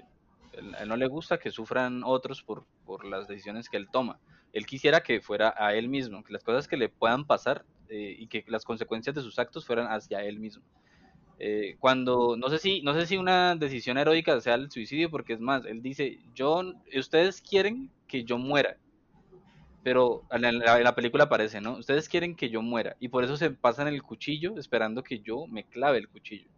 a él no le gusta que sufran otros por, por las decisiones que él toma él quisiera que fuera a él mismo, que las cosas que le puedan pasar eh, y que las consecuencias de sus actos fueran hacia él mismo. Eh, cuando, no sé si, no sé si una decisión heroica sea el suicidio, porque es más, él dice, yo, ustedes quieren que yo muera, pero en la, película aparece, ¿no? Ustedes quieren que yo muera, y por eso se pasan el cuchillo esperando que yo me clave el cuchillo,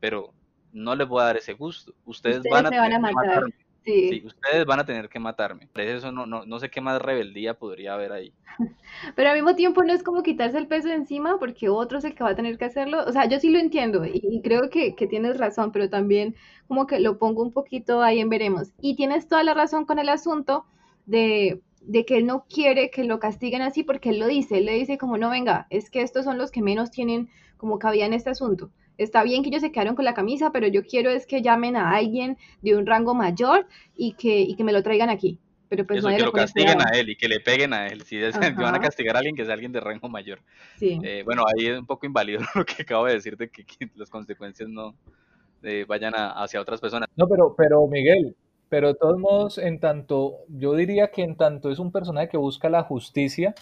pero no les voy a dar ese gusto, ustedes, van a, van a matarme Sí. ustedes van a tener que matarme. Eso no, no, no sé qué más rebeldía podría haber ahí. (laughs) Pero al mismo tiempo no es como quitarse el peso de encima porque otro es el que va a tener que hacerlo. O sea, yo sí lo entiendo y, creo que, que, tienes razón, pero también como que lo pongo un poquito ahí en veremos. Y tienes toda la razón con el asunto de, de que él no quiere que lo castiguen así porque él lo dice, él le dice como no venga, es que estos son los que menos tienen como cabida en este asunto. Está bien que ellos se quedaron con la camisa, pero yo quiero es que llamen a alguien de un rango mayor y que, y que me lo traigan aquí. Pero pues Eso, nadie que le lo castiguen a él y que le peguen a él. Si es- van a castigar a alguien, que sea alguien de rango mayor. Sí. Eh, bueno, ahí es un poco inválido (laughs) lo que acabo de decir de que, que las consecuencias no eh, vayan a- hacia otras personas. No, pero, pero Miguel, pero de todos modos, en tanto, yo diría que en tanto es un personaje que busca la justicia,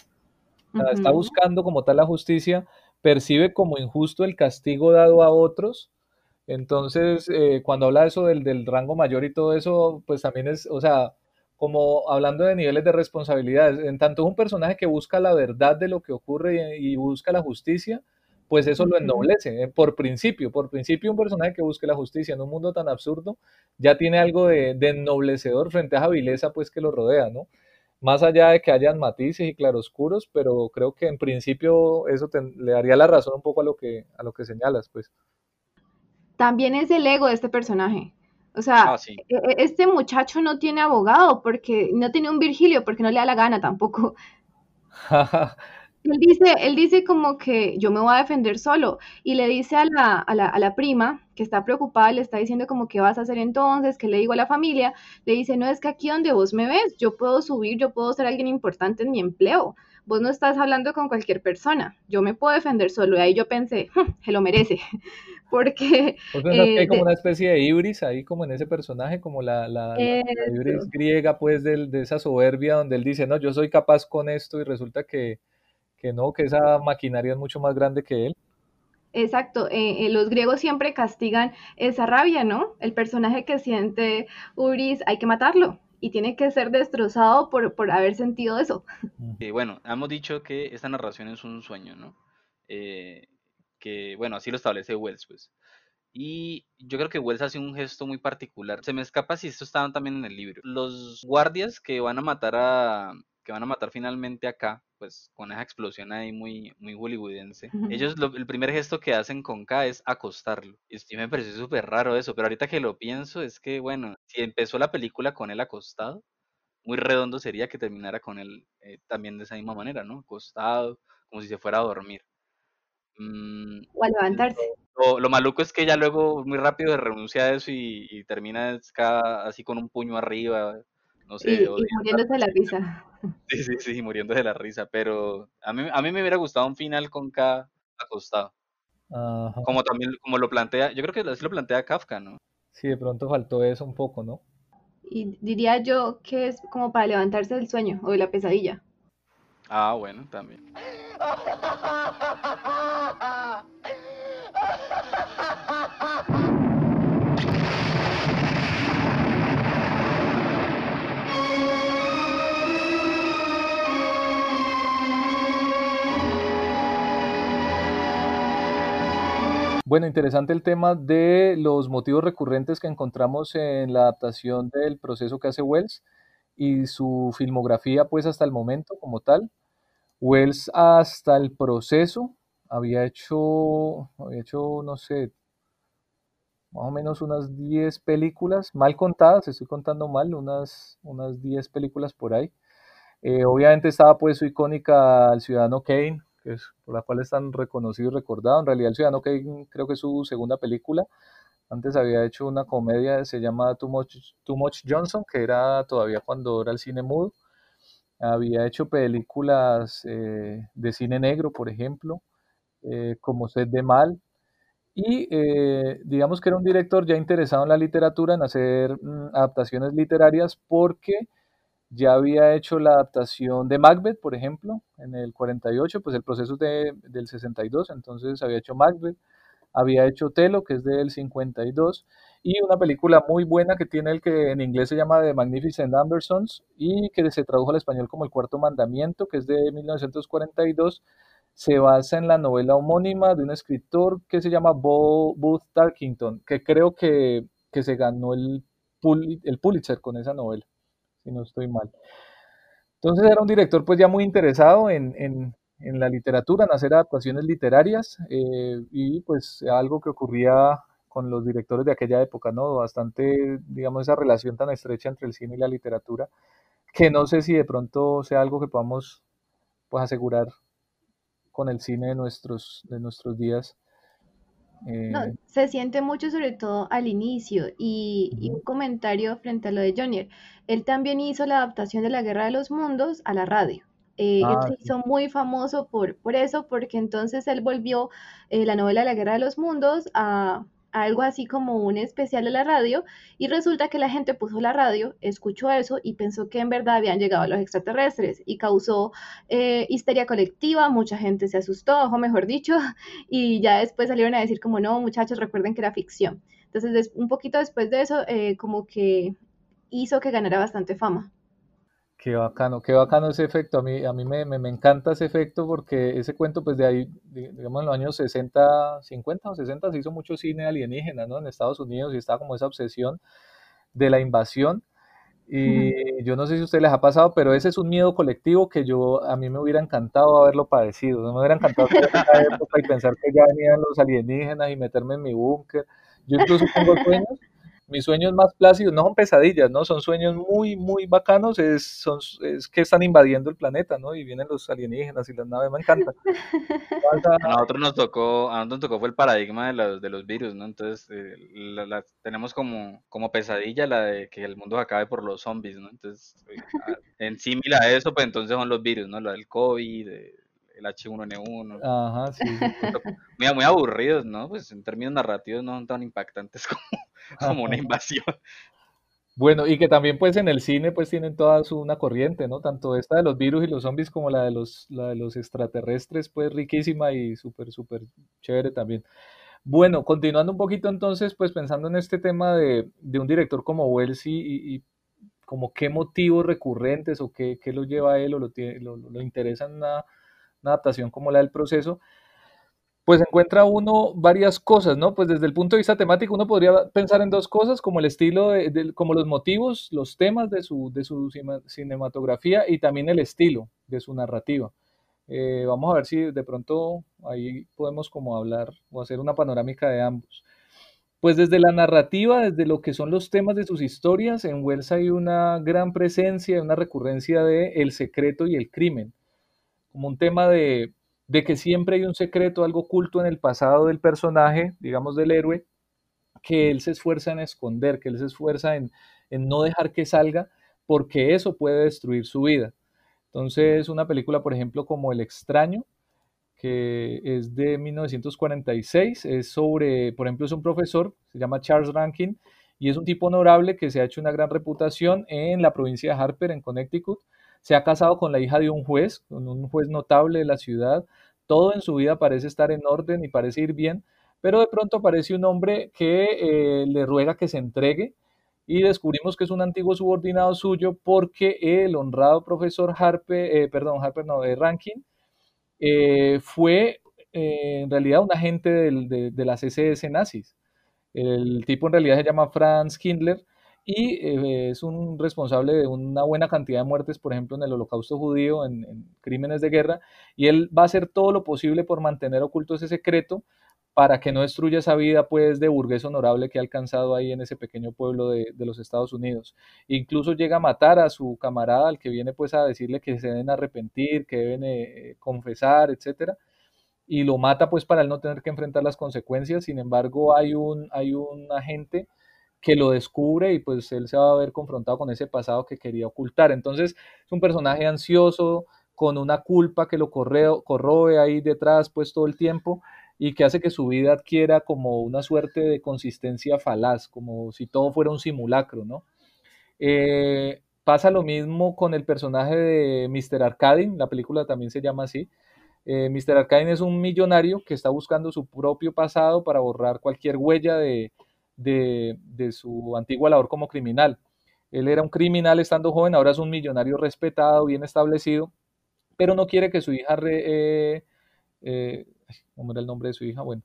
está buscando como tal la justicia, percibe como injusto el castigo dado a otros. Entonces, eh, cuando habla eso del, del rango mayor y todo eso, pues también es, o sea, como hablando de niveles de responsabilidades, en tanto es un personaje que busca la verdad de lo que ocurre y, y busca la justicia, pues eso lo ennoblece, eh, por principio, por principio un personaje que busque la justicia en un mundo tan absurdo ya tiene algo de, de ennoblecedor frente a esa vileza pues que lo rodea, ¿no? Más allá de que hayan matices y claroscuros, pero creo que en principio eso te- le daría la razón un poco a lo que, a lo que señalas, pues. También es el ego de este personaje. O sea, Ah, sí. e- e- este muchacho no tiene abogado porque no tiene un Virgilio porque no le da la gana tampoco. (laughs) Él dice, él dice como que yo me voy a defender solo. Y le dice a la, a la, a la prima que está preocupada, le está diciendo como qué vas a hacer entonces, que le digo a la familia, le dice, no es que aquí donde vos me ves, yo puedo subir, yo puedo ser alguien importante en mi empleo, vos no estás hablando con cualquier persona, yo me puedo defender solo. Y ahí yo pensé, "Hmm, se lo merece, (laughs) porque ¿Vos pensás que eh, hay como de- una especie de ibris ahí como en ese personaje, como la, la, la, la ibris griega pues del- de esa soberbia donde él dice, no, yo soy capaz con esto y resulta que, que no, que esa maquinaria es mucho más grande que él. Exacto, eh, eh, los griegos siempre castigan esa rabia, ¿no? El personaje que siente Uris hay que matarlo y tiene que ser destrozado por, por haber sentido eso. Eh, bueno, hemos dicho que esta narración es un sueño, ¿no? Eh, que, bueno, así lo establece Wells, pues. Y yo creo que Wells hace un gesto muy particular. Se me escapa si esto estaba también en el libro. Los guardias que van a matar a, que van a matar finalmente acá, pues con esa explosión ahí muy, muy hollywoodense. Ellos, lo- el primer gesto que hacen con K es acostarlo. Y sí me pareció súper raro eso, pero ahorita que lo pienso es que, bueno, si empezó la película con él acostado, muy redondo sería que terminara con él eh, también de esa misma manera, ¿no? Acostado, como si se fuera a dormir. Mm, O a levantarse lo, lo maluco es que ya luego muy rápido se renuncia a eso y, y termina ca- así con un puño arriba, no y, sé, y a muriéndose de la (laughs) risa. Sí, sí, sí, muriendo de la risa, pero a mí, a mí me hubiera gustado un final con K acostado, Ajá. como también como lo plantea, yo creo que así lo plantea Kafka, ¿no? Sí, de pronto faltó eso un poco, ¿no? Y diría yo que es como para levantarse del sueño o de la pesadilla. Ah, bueno, también. (laughs) Bueno, interesante el tema de los motivos recurrentes que encontramos en la adaptación del proceso que hace Wells y su filmografía, pues hasta el momento como tal. Wells hasta el proceso había hecho, había hecho, no sé, más o menos unas 10 películas, mal contadas, estoy contando mal, unas, unas 10 películas por ahí. Eh, obviamente estaba pues su icónica El Ciudadano Kane, por la cual es tan reconocido y recordado. En realidad El Ciudadano Kane creo que es su segunda película. Antes había hecho una comedia, se llama Too Much, Too Much Johnson, que era todavía cuando era el cine mudo. Había hecho películas eh, de cine negro, por ejemplo, eh, como Sed de Mal. Y eh, digamos que era un director ya interesado en la literatura, en hacer mm, adaptaciones literarias, porque ya había hecho la adaptación de Macbeth, por ejemplo, en el 48, pues el proceso es de, del 62, entonces había hecho Macbeth, había hecho Telo, que es del 52, y una película muy buena que tiene el que en inglés se llama The Magnificent Ambersons y que se tradujo al español como El Cuarto Mandamiento, que es de 1942, se basa en la novela homónima de un escritor que se llama Bo, Booth Tarkington, que creo que, que se ganó el, el Pulitzer con esa novela si no estoy mal. Entonces era un director pues ya muy interesado en, en, en la literatura, en hacer adaptaciones literarias eh, y pues algo que ocurría con los directores de aquella época, ¿no? Bastante, digamos, esa relación tan estrecha entre el cine y la literatura. que no sé si de pronto sea algo que podamos pues, asegurar con el cine de nuestros, de nuestros días. No, eh, se siente mucho sobre todo al inicio y, un comentario frente a lo de Jonier. Él también hizo la adaptación de La Guerra de los Mundos a la radio. Eh, él ah, se hizo muy famoso por, por eso, porque entonces él volvió eh, la novela La Guerra de los Mundos a, algo así como un especial de la radio y resulta que la gente puso la radio, escuchó eso y pensó que en verdad habían llegado los extraterrestres y causó eh, histeria colectiva, mucha gente se asustó, o mejor dicho, (laughs) y ya después salieron a decir como no, muchachos, recuerden que era ficción. Entonces, un poquito después de eso, eh, como que hizo que ganara bastante fama. Qué bacano, qué bacano ese efecto. A mí, a mí me, me, encanta ese efecto porque ese cuento, pues de ahí, digamos, en los años 60, 50 o 60 se hizo mucho cine alienígena, ¿no? En Estados Unidos y estaba como esa obsesión de la invasión. Y yo no sé si a ustedes les ha pasado, pero ese es un miedo colectivo que yo, a mí me hubiera encantado haberlo padecido. No me hubiera encantado en esa época y pensar que ya venían los alienígenas y meterme en mi búnker. Yo incluso tengo sueños mis sueños más plácidos no son pesadillas, ¿no? Son sueños muy, muy bacanos, es, son, es que están invadiendo el planeta, ¿no? Y vienen los alienígenas y las naves, me encanta. (laughs) A nosotros nos tocó, a nosotros nos tocó fue el paradigma de los, de los virus, ¿no? Entonces, eh, tenemos como, como pesadilla la de que el mundo acabe por los zombies, ¿no? Entonces, eh, en símil a eso, pues entonces son los virus, ¿no? Lo del COVID, el H1N1. Ajá, sí. Muy, muy aburridos, ¿no? Pues en términos narrativos no son tan impactantes como (laughs) como una invasión. Bueno, y que también pues en el cine pues tienen toda su una corriente, ¿no? Tanto esta de los virus y los zombies como la de los, la de los extraterrestres, pues riquísima y súper, súper chévere también. Bueno, continuando un poquito entonces, pues pensando en este tema de, un director como Wells y, como qué motivos recurrentes o qué, qué lo lleva a él o lo, lo, lo interesa en una, adaptación como la del proceso, pues encuentra uno varias cosas, ¿no? Pues desde el punto de vista temático uno podría pensar en dos cosas, como el estilo, de, como los motivos, los temas de su, de su cinematografía y también el estilo de su narrativa. Eh, vamos a ver si de pronto ahí podemos como hablar o hacer una panorámica de ambos. Pues desde la narrativa, desde lo que son los temas de sus historias, en Wells hay una gran presencia, una recurrencia de el secreto y el crimen, como un tema de que siempre hay un secreto, algo oculto en el pasado del personaje, digamos del héroe, que él se esfuerza en esconder, que él se esfuerza en, no dejar que salga, porque eso puede destruir su vida. Entonces, una película, por ejemplo, como El extraño, que es de 1946, es sobre, por ejemplo, es un profesor, se llama Charles Rankin, y es un tipo honorable que se ha hecho una gran reputación en la provincia de Harper, en Connecticut, se ha casado con la hija de un juez, con un juez notable de la ciudad, todo en su vida parece estar en orden y parece ir bien, pero de pronto aparece un hombre que eh, le ruega que se entregue y descubrimos que es un antiguo subordinado suyo porque el honrado profesor Harper, eh, perdón, Harper no, de Rankin, eh, fue en realidad un agente de, de las SS nazis. El tipo en realidad se llama Franz Kindler y eh, es un responsable de una buena cantidad de muertes, por ejemplo, en el holocausto judío, en, crímenes de guerra, y él va a hacer todo lo posible por mantener oculto ese secreto para que no destruya esa vida pues de burgués honorable que ha alcanzado ahí en ese pequeño pueblo de, los Estados Unidos. Incluso llega a matar a su camarada, al que viene pues a decirle que se deben arrepentir, que deben eh, confesar, etcétera, y lo mata pues para él no tener que enfrentar las consecuencias. Sin embargo, hay un, hay un agente que lo descubre y pues él se va a ver confrontado con ese pasado que quería ocultar. Entonces es un personaje ansioso, con una culpa que lo corroe ahí detrás pues todo el tiempo y que hace que su vida adquiera como una suerte de consistencia falaz, como si todo fuera un simulacro, ¿no? Eh, pasa lo mismo con el personaje de Mr. Arcadin, la película también se llama así. Eh, Mr. Arcadin es un millonario que está buscando su propio pasado para borrar cualquier huella de, de, su antigua labor como criminal. Él era un criminal estando joven, ahora es un millonario respetado, bien establecido, pero no quiere que su hija, eh, eh, ¿cómo era el nombre de su hija? Bueno,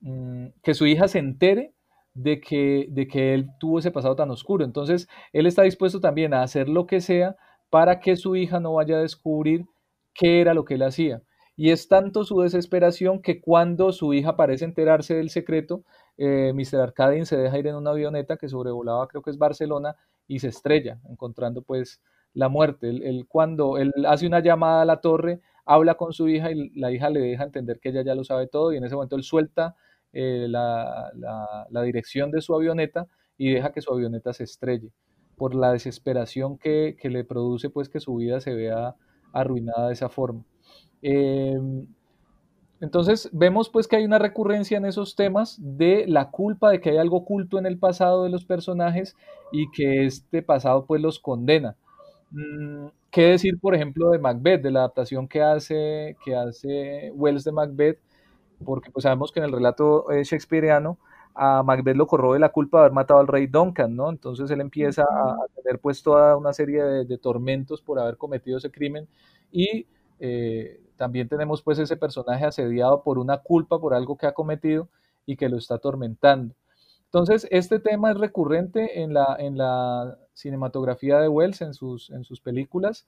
mm, que su hija se entere de que, de que él tuvo ese pasado tan oscuro. Entonces, él está dispuesto también a hacer lo que sea para que su hija no vaya a descubrir qué era lo que él hacía. Y es tanto su desesperación que cuando su hija parece enterarse del secreto, eh, Mr. Arcadin se deja ir en una avioneta que sobrevolaba, creo que es Barcelona, y se estrella, encontrando pues la muerte. Él, cuando él hace una llamada a la torre, habla con su hija y la hija le deja entender que ella ya lo sabe todo y en ese momento él suelta eh, la, dirección de su avioneta y deja que su avioneta se estrelle por la desesperación que, le produce pues que su vida se vea arruinada de esa forma. Em, entonces vemos pues que hay una recurrencia en esos temas de la culpa, de que hay algo oculto en el pasado de los personajes y que este pasado pues los condena. Mm, ¿Qué decir, por ejemplo, de Macbeth, de la adaptación que hace, que hace Wells de Macbeth? Porque pues sabemos que en el relato eh, shakespeareano a Macbeth lo corrobe la culpa de haber matado al rey Duncan, ¿no? Entonces él empieza a, tener pues toda una serie de, tormentos por haber cometido ese crimen y eh, también tenemos pues ese personaje asediado por una culpa, por algo que ha cometido y que lo está atormentando. Entonces, este tema es recurrente en la, en la cinematografía de Wells, en sus, en sus películas,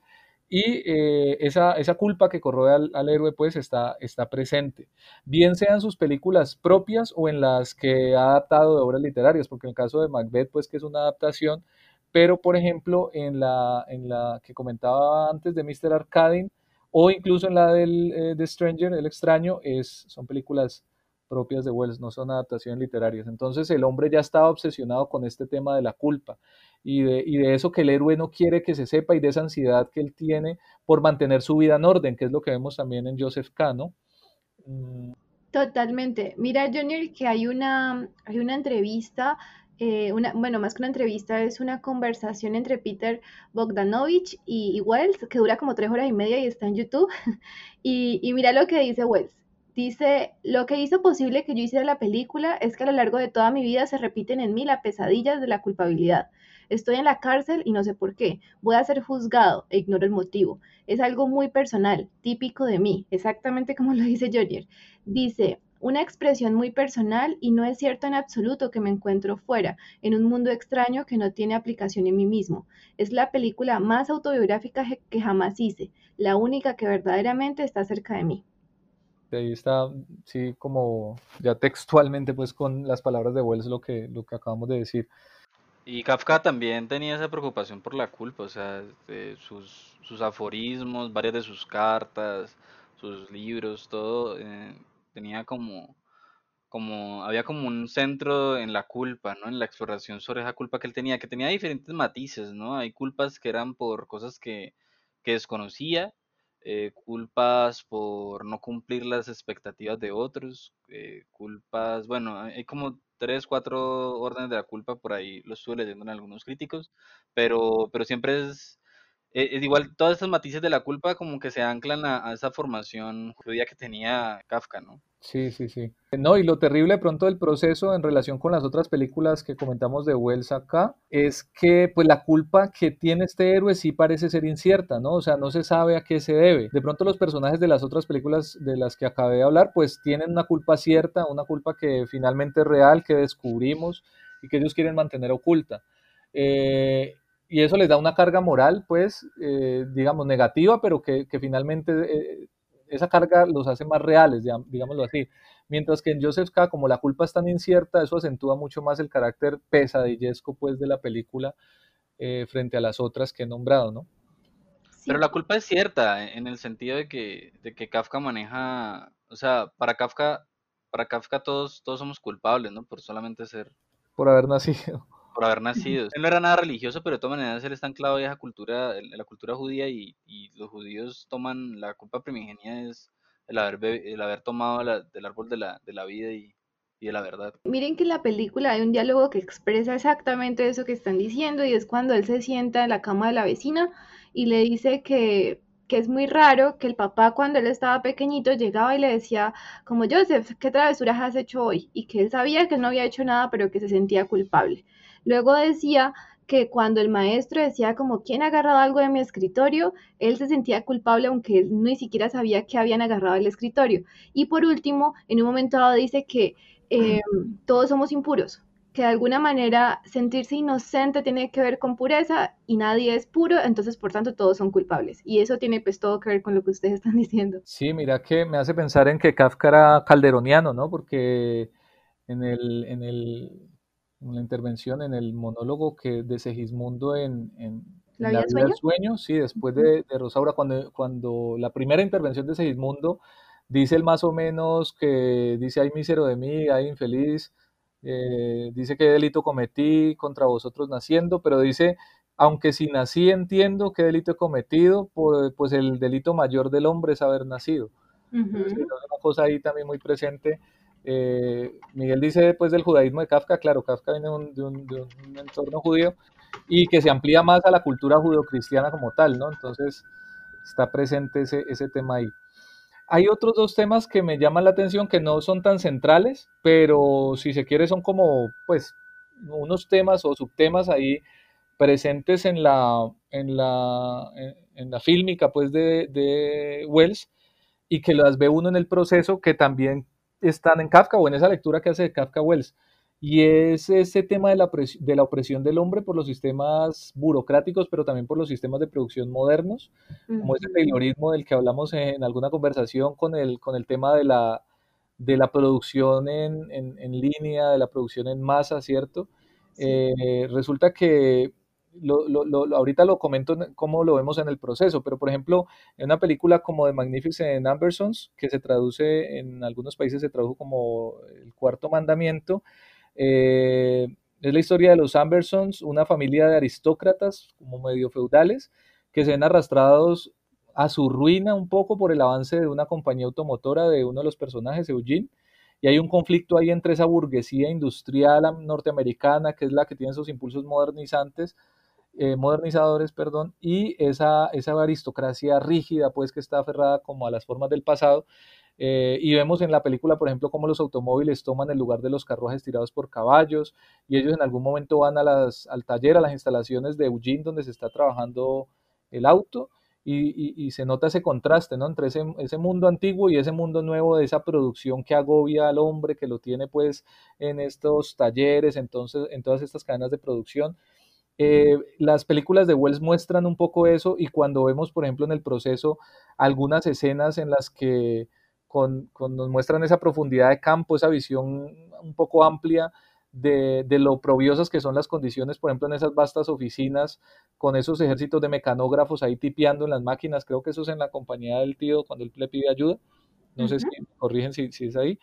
y eh, esa, esa, culpa que corroe al, héroe pues está, está presente, bien sean sus películas propias o en las que ha adaptado de obras literarias, porque en el caso de Macbeth pues que es una adaptación, pero por ejemplo en la, en la que comentaba antes de Mr. Arcadine o incluso en la del eh, The Stranger, El extraño, es, son películas propias de Wells, no son adaptaciones literarias. Entonces el hombre ya estaba obsesionado con este tema de la culpa y de, y de eso que el héroe no quiere que se sepa y de esa ansiedad que él tiene por mantener su vida en orden, que es lo que vemos también en Joseph K., ¿no? Mm. Totalmente. Mira, Junior, que hay una, hay una entrevista eh, una, bueno, más que una entrevista, es una conversación entre Peter Bogdanovich y, Wells, que dura como tres horas y media y está en YouTube. (laughs) y, mira lo que dice Wells. Dice, lo que hizo posible que yo hiciera la película es que a lo largo de toda mi vida se repiten en mí las pesadillas de la culpabilidad. Estoy en la cárcel y no sé por qué. Voy a ser juzgado e ignoro el motivo. Es algo muy personal, típico de mí, exactamente como lo dice George. Dice, una expresión muy personal y no es cierto en absoluto que me encuentro fuera, en un mundo extraño que no tiene aplicación en mí mismo. Es la película más autobiográfica que jamás hice, la única que verdaderamente está cerca de mí ahí está, sí, como ya textualmente, pues con las palabras de Wells lo que, lo que acabamos de decir. Y Kafka también tenía esa preocupación por la culpa, o sea, sus, sus aforismos, varias de sus cartas, sus libros, todo, eh, tenía como, como, había como un centro en la culpa, ¿no? En la exploración sobre esa culpa que él tenía, que tenía diferentes matices, ¿no? Hay culpas que eran por cosas que, que desconocía, eh, culpas por no cumplir las expectativas de otros, eh, culpas, bueno, hay como tres, cuatro órdenes de la culpa por ahí, lo estuve leyendo en algunos críticos, pero, pero siempre es, e, es, igual, todas esas matices de la culpa como que se anclan a, a esa formación judía que tenía Kafka, ¿no? Sí, sí, sí. No, y lo terrible de pronto del proceso en relación con las otras películas que comentamos de Wells acá, es que pues la culpa que tiene este héroe sí parece ser incierta, ¿no? O sea, no se sabe a qué se debe. De pronto los personajes de las otras películas de las que acabé de hablar, pues tienen una culpa cierta, una culpa que finalmente es real, que descubrimos y que ellos quieren mantener oculta. Eh, y eso les da una carga moral, pues, eh, digamos, negativa, pero que, finalmente eh, esa carga los hace más reales, digámoslo así. Mientras que en Joseph K., como la culpa es tan incierta, eso acentúa mucho más el carácter pesadillesco pues, de la película eh, frente a las otras que he nombrado, ¿no? Pero la culpa es cierta, en el sentido de que, de que Kafka maneja, o sea, para Kafka, para Kafka todos, todos somos culpables, ¿no? Por solamente ser... Por haber nacido por haber nacido. Él no era nada religioso, pero de todas maneras él está anclado en esa cultura, en la cultura judía y, los judíos toman la culpa primigenia es el haber, el haber tomado del árbol de la, de la vida y, y, de la verdad. Miren que en la película hay un diálogo que expresa exactamente eso que están diciendo y es cuando él se sienta en la cama de la vecina y le dice que que es muy raro que el papá cuando él estaba pequeñito llegaba y le decía como Joseph, ¿qué travesuras has hecho hoy? Y que él sabía que no había hecho nada pero que se sentía culpable. Luego decía que cuando el maestro decía como quién ha agarrado algo de mi escritorio, él se sentía culpable aunque él ni siquiera sabía que habían agarrado el escritorio. Y por último, en un momento dado dice que em, todos somos impuros, que de alguna manera sentirse inocente tiene que ver con pureza y nadie es puro, entonces por tanto todos son culpables. Y eso tiene pues todo que ver con lo que ustedes están (laughs) diciendo. Sí, mira que me hace pensar en que Kafka era calderoniano, ¿no? Porque en el, en el la intervención en el monólogo que de Segismundo en, en, ¿La La vida del sueño, sí, después de, de Rosaura, cuando, cuando la primera intervención de Segismundo, dice él más o menos que dice, ay mísero de mí, ay infeliz, eh, dice qué delito cometí contra vosotros naciendo, pero dice, aunque si nací entiendo qué delito he cometido, pues, pues el delito mayor del hombre es haber nacido. Entonces, es una cosa ahí también muy presente. Eh, Miguel dice después del judaísmo de Kafka, claro, Kafka viene un, de un- entorno judío y que se amplía más a la cultura judeocristiana como tal, ¿no? Entonces está presente ese, tema ahí. Hay otros dos temas que me llaman la atención que no son tan centrales, pero si se quiere son como, pues, unos temas o subtemas ahí presentes en la, en la, en la fílmica, pues, de, de Wells y que las ve uno en el proceso que también están en Kafka o en esa lectura que hace de Kafka Wells. Y es ese tema de la, de la opresión del hombre por los sistemas burocráticos, pero también por los sistemas de producción modernos, como ese taylorismo del que hablamos en alguna conversación con el, con el tema de la, de la producción en, en, en línea, de la producción en masa, ¿cierto? Sí. Eh, resulta que lo, lo, lo, ahorita lo comento cómo lo vemos en el proceso, pero por ejemplo, en una película como The Magnificent Ambersons, que se traduce en algunos países, se tradujo como El Cuarto Mandamiento, eh, es la historia de los Ambersons, una familia de aristócratas, como medio feudales, que se ven arrastrados a su ruina un poco por el avance de una compañía automotora de uno de los personajes, Eugene, y hay un conflicto ahí entre esa burguesía industrial norteamericana, que es la que tiene esos impulsos modernizantes, eh, modernizadores, perdón, y esa, esa aristocracia rígida, pues que está aferrada como a las formas del pasado. Eh, y vemos en la película, por ejemplo, cómo los automóviles toman el lugar de los carruajes tirados por caballos, y ellos en algún momento van a las, al taller, a las instalaciones de Eugene, donde se está trabajando el auto, y, y, y se nota ese contraste ¿no? entre ese, ese, mundo antiguo y ese mundo nuevo de esa producción que agobia al hombre, que lo tiene pues en estos talleres, entonces, en todas estas cadenas de producción. Eh, las películas de Wells muestran un poco eso y cuando vemos, por ejemplo, en el proceso algunas escenas en las que con, con nos muestran esa profundidad de campo, esa visión un poco amplia de, de, lo probiosas que son las condiciones, por ejemplo, en esas vastas oficinas, con esos ejércitos de mecanógrafos ahí tipeando en las máquinas, creo que eso es en la compañía del tío cuando él le pide ayuda, no uh -huh. sé si me corrigen si, si es ahí,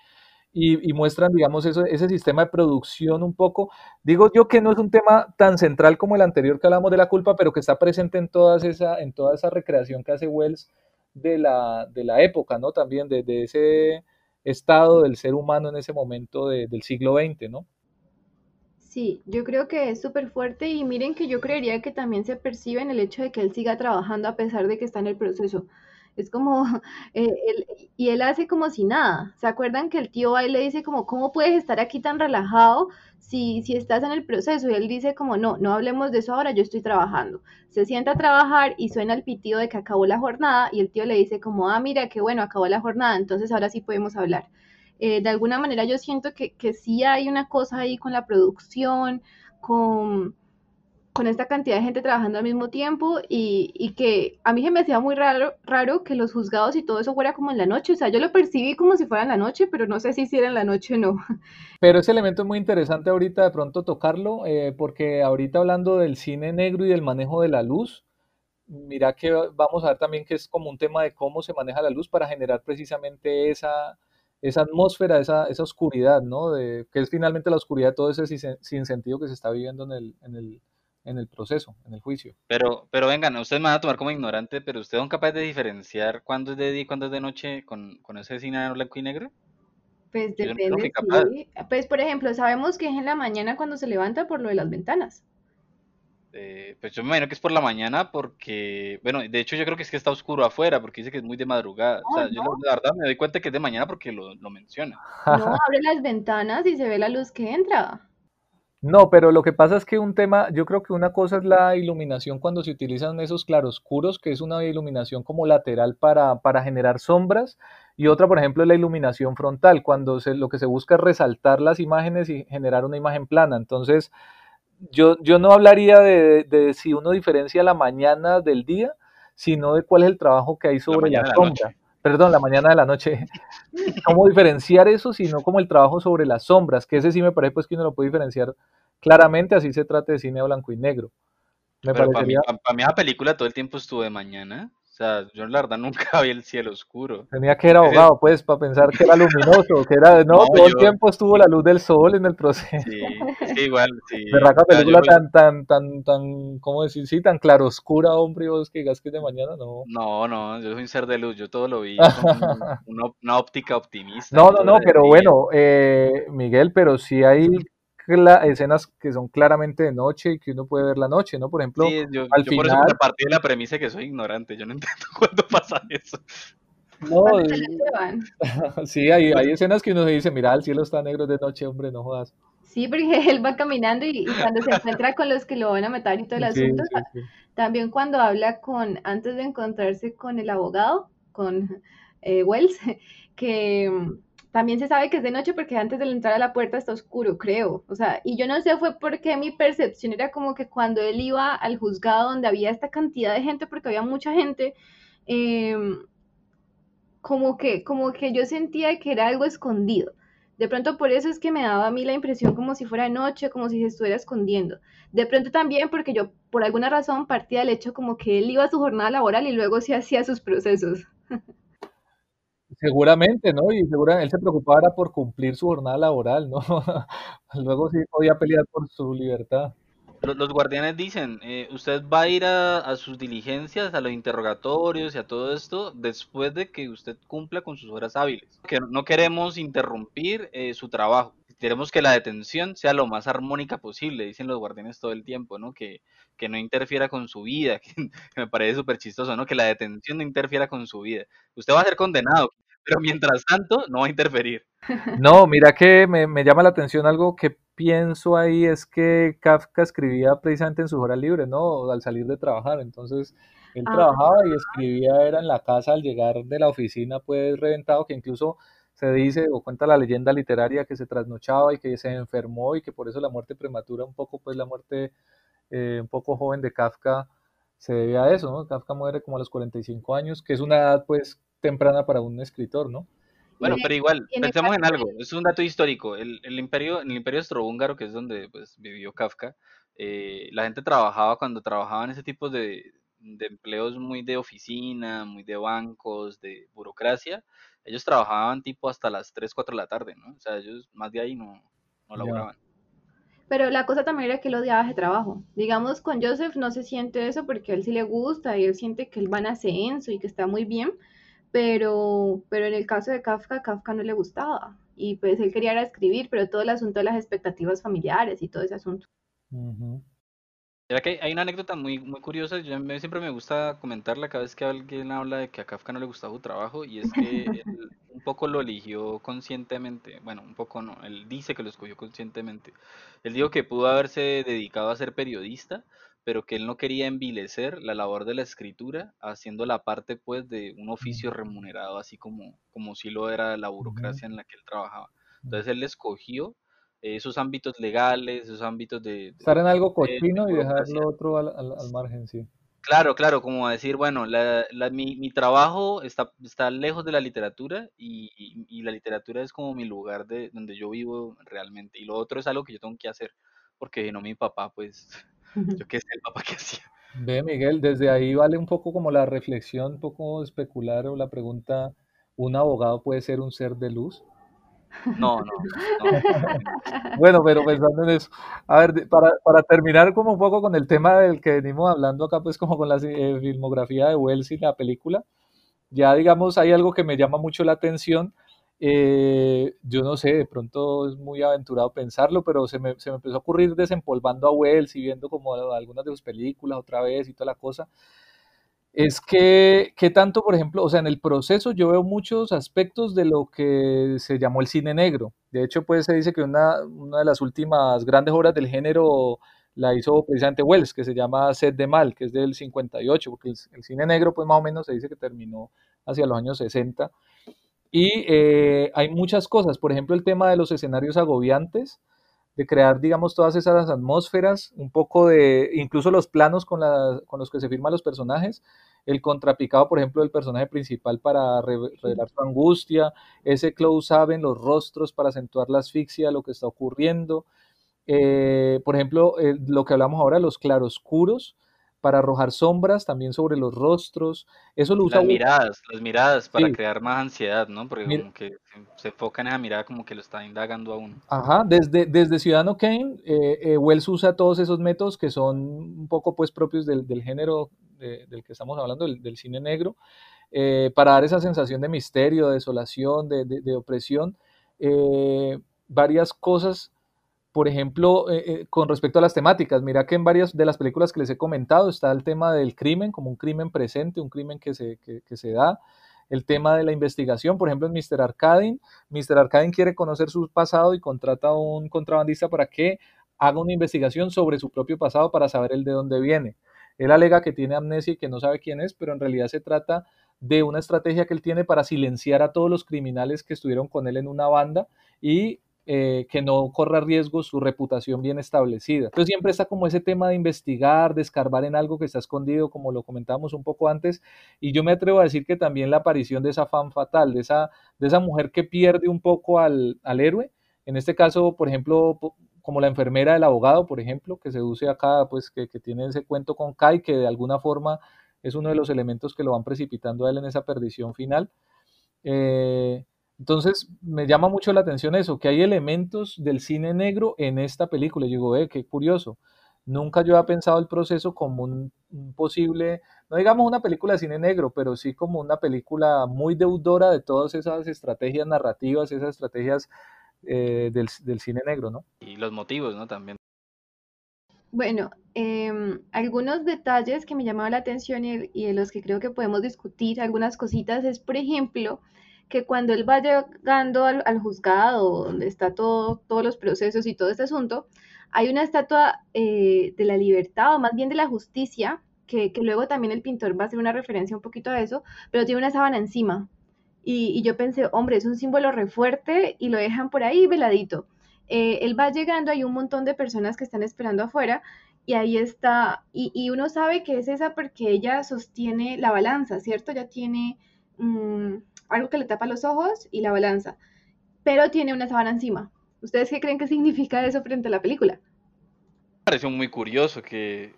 y, y, muestran, digamos, eso, ese sistema de producción un poco. Digo yo que no es un tema tan central como el anterior que hablamos de la culpa, pero que está presente en, todas esa, en toda esa recreación que hace Wells de la, de la época, ¿no? También de, ese estado del ser humano en ese momento de, del siglo XX, ¿no? Sí, yo creo que es súper fuerte y miren que yo creería que también se percibe en el hecho de que él siga trabajando a pesar de que está en el proceso. Es como, (laughs) eh, él, y él hace como si nada. ¿Se acuerdan que el tío ahí le dice como, ¿cómo puedes estar aquí tan relajado si, si estás en el proceso? Y él dice como, no, no hablemos de eso ahora, yo estoy trabajando. Se sienta a trabajar y suena el pitido de que acabó la jornada y el tío le dice como, ah, mira, qué bueno, acabó la jornada, entonces ahora sí podemos hablar. Eh, de alguna manera yo siento que, que sí hay una cosa ahí con la producción, con con esta cantidad de gente trabajando al mismo tiempo y, y, que a mí se me hacía muy raro, raro que los juzgados y todo eso fuera como en la noche, o sea, yo lo percibí como si fuera en la noche, pero no sé si, si era en la noche o no. (laughs) Pero ese elemento es muy interesante ahorita de pronto tocarlo, eh, porque ahorita hablando del cine negro y del manejo de la luz, mira que vamos a ver también que es como un tema de cómo se maneja la luz para generar precisamente esa, esa atmósfera, esa, esa oscuridad, ¿no? De, que es finalmente la oscuridad de todo ese sin sentido que se está viviendo en el, en el, en el proceso, en el juicio. Pero, pero vengan, ustedes me van a tomar como ignorante, pero ustedes son capaces de diferenciar cuándo es de día y cuándo es de noche con, con ese cine blanco y negro? Pues Yo depende, no sí. Pues por ejemplo, sabemos que es en la mañana cuando se levanta por lo de las ventanas. Eh, pues yo me imagino que es por la mañana porque, bueno, de hecho yo creo que es que está oscuro afuera porque dice que es muy de madrugada. No, o sea, no. yo la verdad me doy cuenta que es de mañana porque lo, lo menciona. No, abre las ventanas y se ve la luz que entra. No, pero lo que pasa es que un tema, yo creo que una cosa es la iluminación cuando se utilizan esos claroscuros, que es una iluminación como lateral para, para generar sombras, y otra, por ejemplo, es la iluminación frontal, cuando se, lo que se busca es resaltar las imágenes y generar una imagen plana. Entonces, yo, yo no hablaría de, de si uno diferencia la mañana del día, sino de cuál es el trabajo que hay sobre la, la sombra. Perdón, la mañana de la noche, (laughs) cómo diferenciar eso, sino como el trabajo sobre las sombras, que ese sí me parece pues que uno lo puede diferenciar claramente, así se trata de cine blanco y negro. Me Pero para mí, parecería, para mí la película todo el tiempo estuvo de mañana. O sea, yo la verdad nunca (laughs) vi el cielo oscuro. tenía que ser abogado, pues, para pensar que era luminoso, que era, (laughs) no, no, todo el tiempo estuvo la luz del sol en el proceso. sí, que igual, sí, (laughs) Berraca o sea, yo, película tan, tan, tan, tan, ¿cómo decir? Sí, tan claroscura, hombre, y vos que digas que de mañana, no. no, no, yo soy un ser de luz, yo todo lo vi con una, una óptica optimista, No, no, no, pero bueno, eh, Miguel, pero sí hay escenas que son claramente de noche y que uno puede ver la noche, ¿no? Por ejemplo, Sí, yo, al yo por eso final, partí de la premisa que soy ignorante, yo no (laughs) entiendo cuándo pasa eso. no, (laughs) sí, hay, hay escenas que uno se dice, mira, el cielo está negro de noche, hombre, no jodas. Sí, porque (laughs) él va caminando y, y cuando se encuentra con los que lo van a matar y todo el Sí, asunto, sí, sí. también cuando habla con, antes de encontrarse con el abogado, con eh, Wells, que también se sabe que es de noche porque antes de entrar a la puerta está oscuro, creo. O sea, y yo no sé fue porque mi percepción era como que cuando él iba al juzgado donde había esta cantidad de gente, porque había mucha gente, em, como que, como que yo sentía que era algo escondido. De pronto por eso es que me daba a mí la impresión como si fuera noche, como si se estuviera escondiendo. De pronto también porque yo por alguna razón partía del hecho como que él iba a su jornada laboral y luego se hacía sus procesos. (laughs) Seguramente, ¿no? Y seguramente él se preocupaba era por cumplir su jornada laboral, ¿no? (laughs) Luego sí podía pelear por su libertad. Los, los guardianes dicen, eh, usted va a ir a, a sus diligencias, a los interrogatorios y a todo esto después de que usted cumpla con sus horas hábiles. Que no queremos interrumpir eh, su trabajo. Queremos que la detención sea lo más armónica posible, dicen los guardianes todo el tiempo, ¿no? Que, que no interfiera con su vida, que, (laughs) que me parece súper chistoso, ¿no? Que la detención no interfiera con su vida. Usted va a ser condenado, pero mientras tanto no va a interferir. (laughs) No, mira que me, me llama la atención algo que pienso ahí es que Kafka escribía precisamente en sus horas libres, ¿no? Al salir de trabajar. Entonces, él Ah, trabajaba y escribía, era en la casa al llegar de la oficina, pues reventado, que incluso se dice o cuenta la leyenda literaria que se trasnochaba y que se enfermó y que por eso la muerte prematura, un poco, pues la muerte eh, un poco joven de Kafka se debe a eso, ¿no? Kafka muere como a los 45 años, que es una edad, pues, temprana para un escritor, ¿no? Bueno, pero igual, pensemos en algo, es un dato histórico. El, el imperio, el imperio austrohúngaro, que es donde pues, vivió Kafka, eh, la gente trabajaba cuando trabajaban ese tipo de, de empleos muy de oficina, muy de bancos, de burocracia. Ellos trabajaban tipo hasta las 3 4 de la tarde, ¿no? O sea, ellos más de ahí no, no laboraban. Pero la cosa también era que él odiaba ese trabajo. Digamos, con Joseph no se siente eso porque a él sí le gusta y él siente que él va en ascenso y que está muy bien, pero, pero en el caso de Kafka, Kafka no le gustaba. Y pues él quería era escribir, pero todo el asunto de las expectativas familiares y todo ese asunto. Ujú. Mira que hay una anécdota muy, muy curiosa, yo siempre me gusta comentarla cada vez que alguien habla de que a Kafka no le gustaba su trabajo, y es que (laughs) él un poco lo eligió conscientemente, bueno, un poco no, él dice que lo escogió conscientemente. Él dijo que pudo haberse dedicado a ser periodista, pero que él no quería envilecer la labor de la escritura, haciendo la parte pues de un oficio remunerado, así como, como si lo era la burocracia en la que él trabajaba. Entonces él escogió eh, esos ámbitos legales, esos ámbitos de, de- Estar en algo de- de cochino y dejar lo otro al, al- al margen, sí. Claro, claro, como decir, bueno, la, la- mi, mi trabajo está, está lejos de la literatura y, y- y la literatura es como mi lugar de donde yo vivo realmente. Y lo otro es algo que yo tengo que hacer, porque si no mi papá, pues, yo qué sé, el papá que hacía. Ve, Miguel, desde ahí vale un poco como la reflexión, un poco especular o la pregunta, ¿un abogado puede ser un ser de luz? No, no. (laughs) Bueno, pero pensando en eso, a ver, para, para terminar como un poco con el tema del que venimos hablando acá, pues como con la eh, filmografía de Wells y la película, ya digamos, hay algo que me llama mucho la atención. Eh, yo no sé, de pronto es muy aventurado pensarlo, pero se me, se me empezó a ocurrir desempolvando a Wells y viendo como algunas de sus películas otra vez y toda la cosa. Es que, que tanto, por ejemplo, o sea, en el proceso yo veo muchos aspectos de lo que se llamó el cine negro. De hecho, pues se dice que una, una de las últimas grandes obras del género la hizo precisamente Wells, que se llama Sed de Mal, que es del 58, porque el, el cine negro, pues más o menos se dice que terminó hacia los años 60. Y eh, hay muchas cosas, por ejemplo, el tema de los escenarios agobiantes, de crear, digamos, todas esas atmósferas, un poco de, incluso los planos con, la, con los que se firman los personajes, el contrapicado, por ejemplo, del personaje principal para revelar su angustia, ese close-up en los rostros para acentuar la asfixia, lo que está ocurriendo. Eh, por ejemplo, eh, lo que hablamos ahora, los claroscuros, para arrojar sombras también sobre los rostros. Eso lo usa Las miradas, las miradas para crear más ansiedad, ¿no? Porque como que se enfoca en esa mirada como que lo está indagando a uno. Ajá, desde, desde Ciudadano Kane, eh, eh, Wells usa todos esos métodos que son un poco pues propios del, género del que estamos hablando, del, cine negro, eh, para dar esa sensación de misterio, de desolación, de, de opresión. varias cosas por ejemplo, eh, eh, con respecto a las temáticas, mira que en varias de las películas que les he comentado está el tema del crimen, como un crimen presente, un crimen que se, que, se da, el tema de la investigación, por ejemplo, en Mr. Arcadin, Mr. Arcadin quiere conocer su pasado y contrata a un contrabandista para que haga una investigación sobre su propio pasado para saber el de dónde viene. Él alega que tiene amnesia y que no sabe quién es, pero en realidad se trata de una estrategia que él tiene para silenciar a todos los criminales que estuvieron con él en una banda y eh, que no corra riesgo su reputación bien establecida. Entonces siempre está como ese tema de investigar, de escarbar en algo que está escondido, como lo comentábamos un poco antes, y yo me atrevo a decir que también la aparición de esa fan fatal, de esa, de esa mujer que pierde un poco al, héroe, en este caso, por ejemplo, como la enfermera del abogado, por ejemplo, que se use acá, pues que, que tiene ese cuento con Kai, que de alguna forma es uno de los elementos que lo van precipitando a él en esa perdición final. Eh, entonces, me llama mucho la atención eso, que hay elementos del cine negro en esta película. Yo digo, eh, qué curioso. Nunca yo había pensado el proceso como un, posible, no digamos una película de cine negro, pero sí como una película muy deudora de todas esas estrategias narrativas, esas estrategias eh, del, cine negro, ¿no? Y los motivos, ¿no? También. Bueno, em, algunos detalles que me llamaban la atención y, y de los que creo que podemos discutir, algunas cositas, es, por ejemplo, que cuando él va llegando al, juzgado, donde está todo, todos los procesos y todo este asunto, hay una estatua eh, de la libertad, o más bien de la justicia, que, luego también el pintor va a hacer una referencia un poquito a eso, pero tiene una sábana encima. Y, yo pensé, hombre, es un símbolo re fuerte y lo dejan por ahí veladito. Eh, él va llegando, hay un montón de personas que están esperando afuera y ahí está, y, uno sabe que es esa porque ella sostiene la balanza, ¿cierto? Ya tiene, mm, algo que le tapa los ojos y la balanza, pero tiene una sábana encima. ¿Ustedes qué creen que significa eso frente a la película? Me pareció muy curioso que,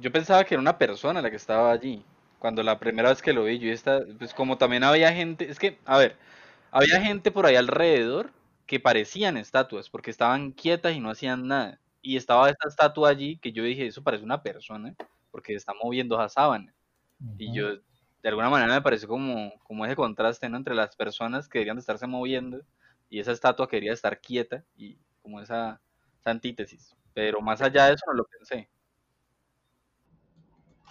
yo pensaba que era una persona la que estaba allí. Cuando la primera vez que lo vi, yo esta, pues como también había gente, es que, a ver, había gente por ahí alrededor que parecían estatuas, porque estaban quietas y no hacían nada. Y estaba esta estatua allí que yo dije, eso parece una persona, porque está moviendo esa sábana. Y yo de alguna manera me pareció como, como ese contraste entre las personas que deberían de estarse moviendo y esa estatua quería estar quieta y como esa, esa antítesis. Pero más allá de eso no lo pensé.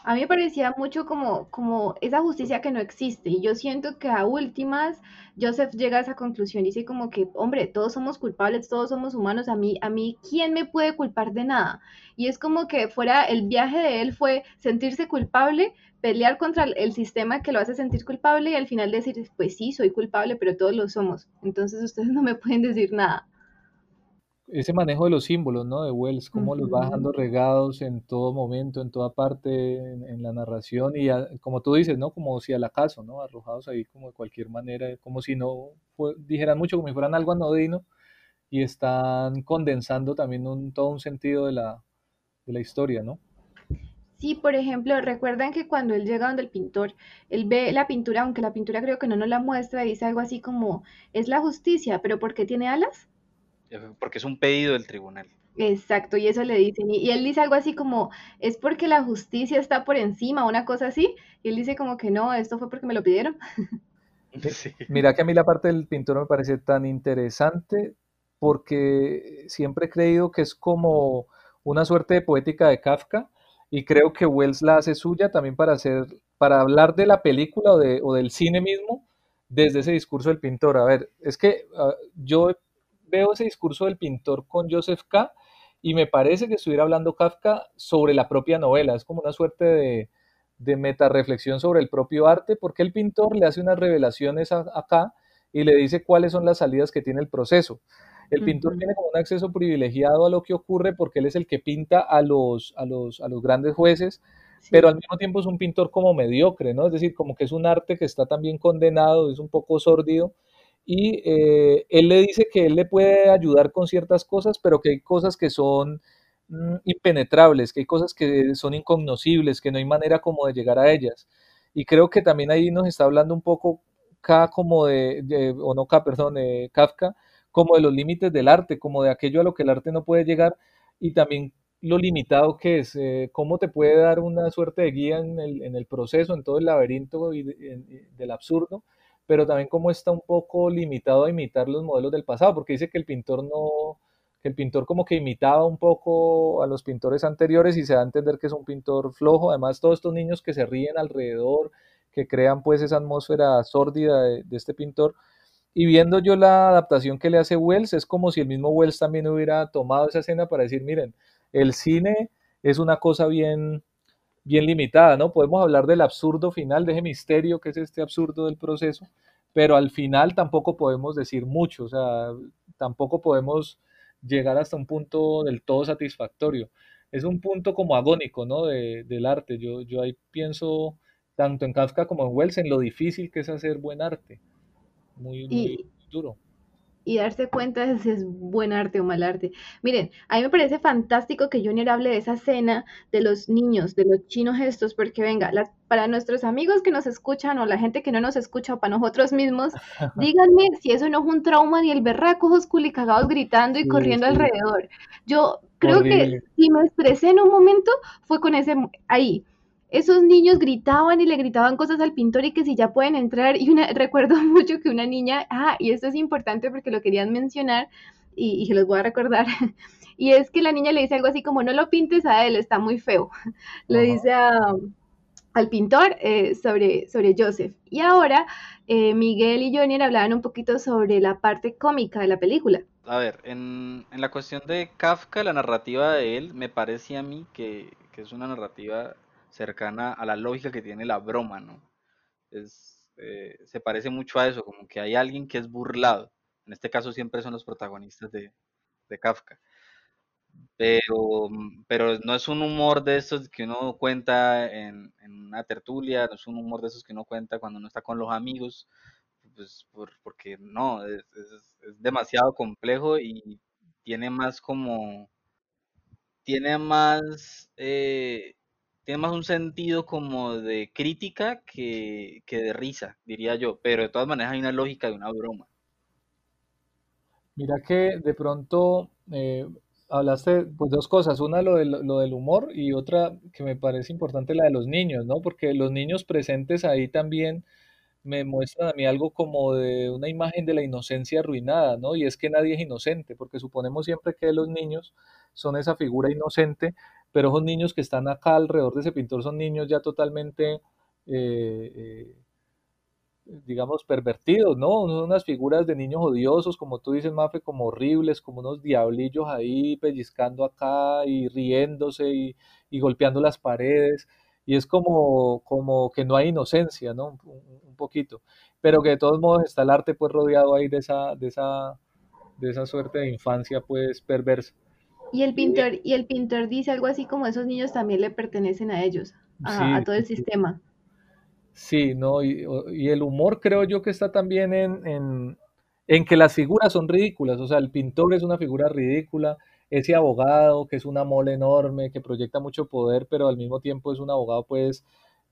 A mí me parecía mucho como, como esa justicia que no existe. Y yo siento que a últimas Joseph llega a esa conclusión. Dice como que, hombre, todos somos culpables, todos somos humanos. A mí, a mí, ¿quién me puede culpar de nada? Y es como que fuera, el viaje de él fue sentirse culpable, pelear contra el sistema que lo hace sentir culpable y al final decir, pues sí, soy culpable, pero todos lo somos. Entonces ustedes (laughs) no me pueden decir nada ese manejo de los símbolos, ¿no? De Wells, cómo los va dejando regados en todo momento, en toda parte, en, la narración y como tú dices, ¿no? Como si al acaso, ¿no? Arrojados ahí como de cualquier manera, como si no dijeran mucho, como si fueran algo anodino y están condensando también un, todo un sentido de la, de la historia, ¿no? Sí, por ejemplo, recuerdan que cuando él llega donde el pintor, él ve la pintura, aunque la pintura creo que no nos la muestra, dice algo así como, es la justicia, pero ¿por qué tiene alas? Porque es un pedido del tribunal. Exacto, y eso le dicen. Y, él dice algo así como, es porque la justicia está por encima, una cosa así. Y él dice como que no, esto fue porque me lo pidieron. (laughs) Mira que a mí la parte del pintor me parece tan interesante porque siempre he creído que es como una suerte de poética de Kafka y creo que Wells la hace suya también para hacer, para hablar de la película o, de, o del cine mismo desde ese discurso del pintor. A ver, es que uh, yo veo ese discurso del pintor con Joseph K. y me parece que estuviera hablando Kafka sobre la propia novela. Es como una suerte de, de metarreflexión sobre el propio arte, porque el pintor le hace unas revelaciones acá y le dice cuáles son las salidas que tiene el proceso. El pintor tiene como un acceso privilegiado a lo que ocurre porque él es el que pinta a los, a los, a los grandes jueces, pero al mismo tiempo es un pintor como mediocre, ¿no? Es decir, como que es un arte que está también condenado, es un poco sórdido, y eh, él le dice que él le puede ayudar con ciertas cosas, pero que hay cosas que son mm, impenetrables, que hay cosas que son incognoscibles, que no hay manera como de llegar a ellas. Y creo que también ahí nos está hablando un poco K como de, o no K, perdón, Kafka, como de los límites del arte, como de aquello a lo que el arte no puede llegar y también lo limitado que es, eh, cómo te puede dar una suerte de guía en el, en el proceso, en todo el laberinto y del absurdo, pero también cómo está un poco limitado a imitar los modelos del pasado, porque dice que el pintor no, que el pintor como que imitaba un poco a los pintores anteriores y se da a entender que es un pintor flojo, además todos estos niños que se ríen alrededor, que crean pues esa atmósfera sórdida de, de este pintor, y viendo yo la adaptación que le hace Wells, es como si el mismo Wells también hubiera tomado esa escena para decir, miren, el cine es una cosa bien, bien limitada, ¿no? Podemos hablar del absurdo final, de ese misterio que es este absurdo del proceso, pero al final tampoco podemos decir mucho, o sea, tampoco podemos llegar hasta un punto del todo satisfactorio. Es un punto como agónico, ¿no? De, del arte. Yo, yo ahí pienso, tanto en Kafka como en Wells, en lo difícil que es hacer buen arte muy, muy duro y darse cuenta de si es buen arte o mal arte. Miren, a mí me parece fantástico que Junior hable de esa escena de los niños, de los chinos estos, porque venga, las, para nuestros amigos que nos escuchan o la gente que no nos escucha o para nosotros mismos, (laughs) díganme si eso no es un trauma ni el berraco ojos culicagados gritando y corriendo alrededor. Yo creo que si me estresé en un momento fue con ese ahí esos niños gritaban y le gritaban cosas al pintor y que si ya pueden entrar. Y una, (laughs) recuerdo mucho que una niña, ah, y esto es importante porque lo querían mencionar y, se los voy a recordar. (laughs) Y es que la niña le dice algo así como, no lo pintes a él, está muy feo. (laughs) Le dice al pintor eh, sobre, sobre Joseph. Y ahora eh, Miguel y Johnny hablaban un poquito sobre la parte cómica de la película. A ver, en, en la cuestión de Kafka, la narrativa de él, me parece a mí que, que es una narrativa cercana a la lógica que tiene la broma, ¿no? Es, eh, se parece mucho a eso, como que hay alguien que es burlado. En este caso siempre son los protagonistas de, de Kafka. Pero, pero no es un humor de esos que uno cuenta en, en, una tertulia, no es un humor de esos que uno cuenta cuando uno está con los amigos, pues por, porque no, es, es, es demasiado complejo y tiene más como, tiene más eh, tiene más un sentido como de crítica que, de risa, diría yo, pero de todas maneras hay una lógica de una broma. Mira que de pronto eh, hablaste pues dos cosas, una lo del, lo del humor y otra que me parece importante la de los niños, ¿no? Porque los niños presentes ahí también me muestran a mí algo como de una imagen de la inocencia arruinada, ¿no? Y es que nadie es inocente, porque suponemos siempre que los niños son esa figura inocente, pero esos niños que están acá alrededor de ese pintor son niños ya totalmente, eh, eh, digamos, pervertidos, ¿no? Son unas figuras de niños odiosos, como tú dices, Mafe, como horribles, como unos diablillos ahí pellizcando acá y riéndose y, y golpeando las paredes. Y es como, como que no hay inocencia, ¿no? Un, un, poquito. Pero que de todos modos está el arte pues rodeado ahí de esa, de esa, de esa suerte de infancia pues perversa. Y el pintor, y el pintor dice algo así como esos niños también le pertenecen a ellos, a, todo el sistema. Sí, no, y, el humor creo yo que está también en, en, que las figuras son ridículas, o sea, el pintor es una figura ridícula, ese abogado que es una mole enorme, que proyecta mucho poder, pero al mismo tiempo es un abogado pues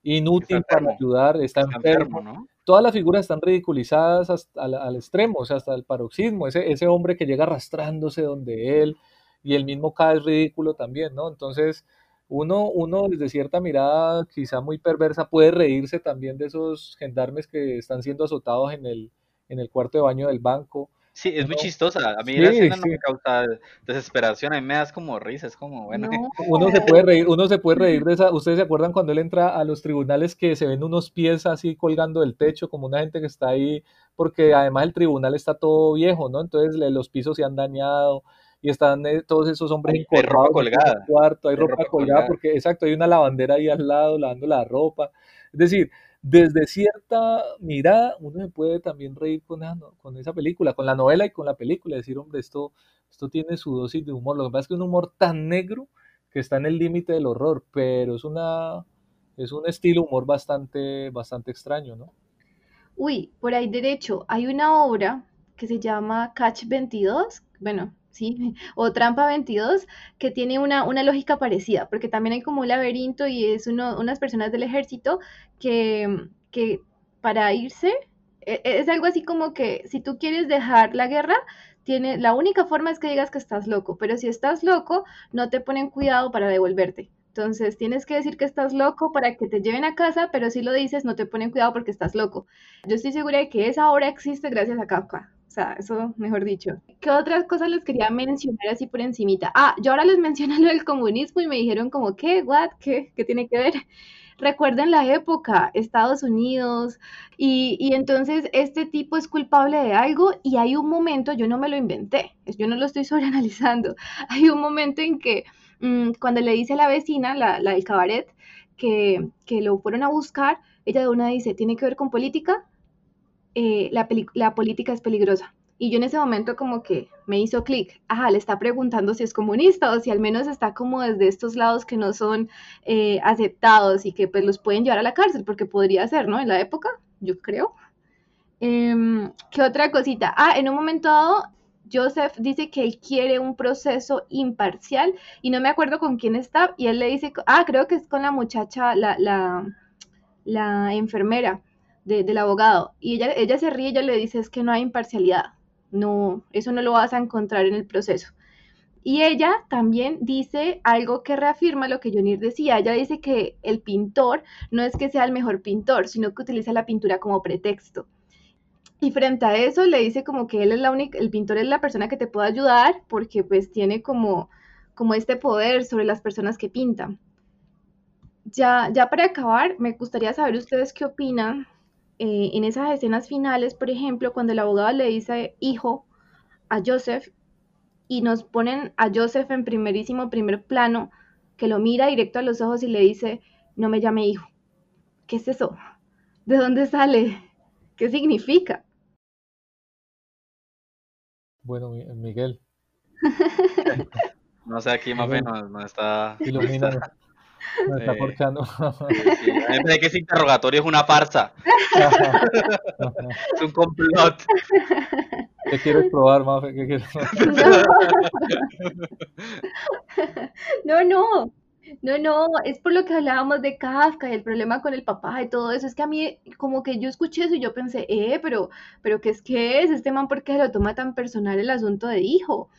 inútil para ayudar, está, enfermo. ¿no? Todas las figuras están ridiculizadas hasta al, extremo, o sea, hasta el paroxismo, ese, ese hombre que llega arrastrándose donde él, y el mismo K es ridículo también, ¿no? Entonces, uno, uno desde cierta mirada quizá muy perversa puede reírse también de esos gendarmes que están siendo azotados en el, en el cuarto de baño del banco. Sí, es muy chistosa. A mí la escena no me causa desesperación, a mí me das como risa, es como, bueno. Uno se puede reír, uno se puede reír (laughs) de esa. ¿Ustedes se acuerdan cuando él entra a los tribunales que se ven unos pies así colgando del techo, como una gente que está ahí, porque además el tribunal está todo viejo, ¿no? Entonces los pisos se han dañado y están eh, todos esos hombres hay, ropa colgada. En el cuarto, hay, ropa, colgada, porque exacto, hay una lavandera ahí al lado lavando la ropa. Es decir, desde cierta mirada uno se puede también reír con esa, con esa película, con la novela y con la película, decir, hombre, esto, esto tiene su dosis de humor. Lo que pasa es que es un humor tan negro que está en el límite del horror, pero es una es un estilo humor bastante bastante extraño, ¿no? Uy, por ahí derecho, hay una obra que se llama Catch 22, bueno, ¿sí? (laughs) O Trampa 22, que tiene una, una lógica parecida, porque también hay como un laberinto y es uno, unas personas del ejército que, que para irse, e, e, es algo así como que si tú quieres dejar la guerra, tiene, la única forma es que digas que estás loco, pero si estás loco, no te ponen cuidado para devolverte. Entonces tienes que decir que estás loco para que te lleven a casa, pero si lo dices, no te ponen cuidado porque estás loco. Yo estoy segura de que esa obra existe gracias a Kafka. O sea, eso mejor dicho. ¿Qué otras cosas les quería mencionar así por encimita? Ah, yo ahora les mencioné (laughs) lo del comunismo y me dijeron como, ¿qué? ¿What? ¿Qué? ¿Qué tiene que ver? (laughs) Recuerden la época, Estados Unidos, y, y, entonces este tipo es culpable de algo y hay un momento, yo no me lo inventé, yo no lo estoy (laughs) sobreanalizando, hay un momento en que Mm, cuando le dice a la vecina, la, del cabaret, que, lo fueron a buscar, ella de una dice, ¿tiene que ver con política? Eh, la, la política es peligrosa. Y yo en ese momento como que me hizo clic, ajá, le está preguntando si es comunista o si al menos está como desde estos lados que no son eh, aceptados y que pues los pueden llevar a la cárcel, porque podría ser, ¿no? En la época, yo creo. Em, ¿Qué otra cosita? Ah, en un momento dado Joseph dice que él quiere un proceso imparcial y no me acuerdo con quién está y él le dice, ah, creo que es con la muchacha, la, la, enfermera del abogado y ella, ella se ríe ella le dice es que no hay imparcialidad, no, eso no lo vas a encontrar en el proceso. Y ella también dice algo que reafirma lo que Jonir decía. Ella dice que el pintor no es que sea el mejor pintor, sino que utiliza la pintura como pretexto. Y frente a eso le dice como que él es la única, el pintor es la persona que te puede ayudar porque pues tiene como, como este poder sobre las personas que pintan. Ya, ya para acabar, me gustaría saber ustedes qué opinan eh, en esas escenas finales, por ejemplo, cuando el abogado le dice hijo a Joseph y nos ponen a Joseph en primerísimo primer plano, que lo mira directo a los ojos y le dice, no me llame hijo. ¿Qué es eso? ¿De dónde sale? ¿Qué significa? Bueno, Miguel. (laughs) no sé, aquí más o menos no está. Ilumina. (laughs) Me está porchando. Sí, sí. que ese interrogatorio es una farsa. (laughs) es un complot. ¿Qué quieres probar, Mafe? ¿Qué quieres (laughs) No, no. No, no, es por lo que hablábamos de Kafka y el problema con el papá y todo eso. Es que a mí, como que yo escuché eso y yo pensé, eh, pero, pero ¿qué es que es? Este man, ¿por qué lo toma tan personal el asunto de hijo?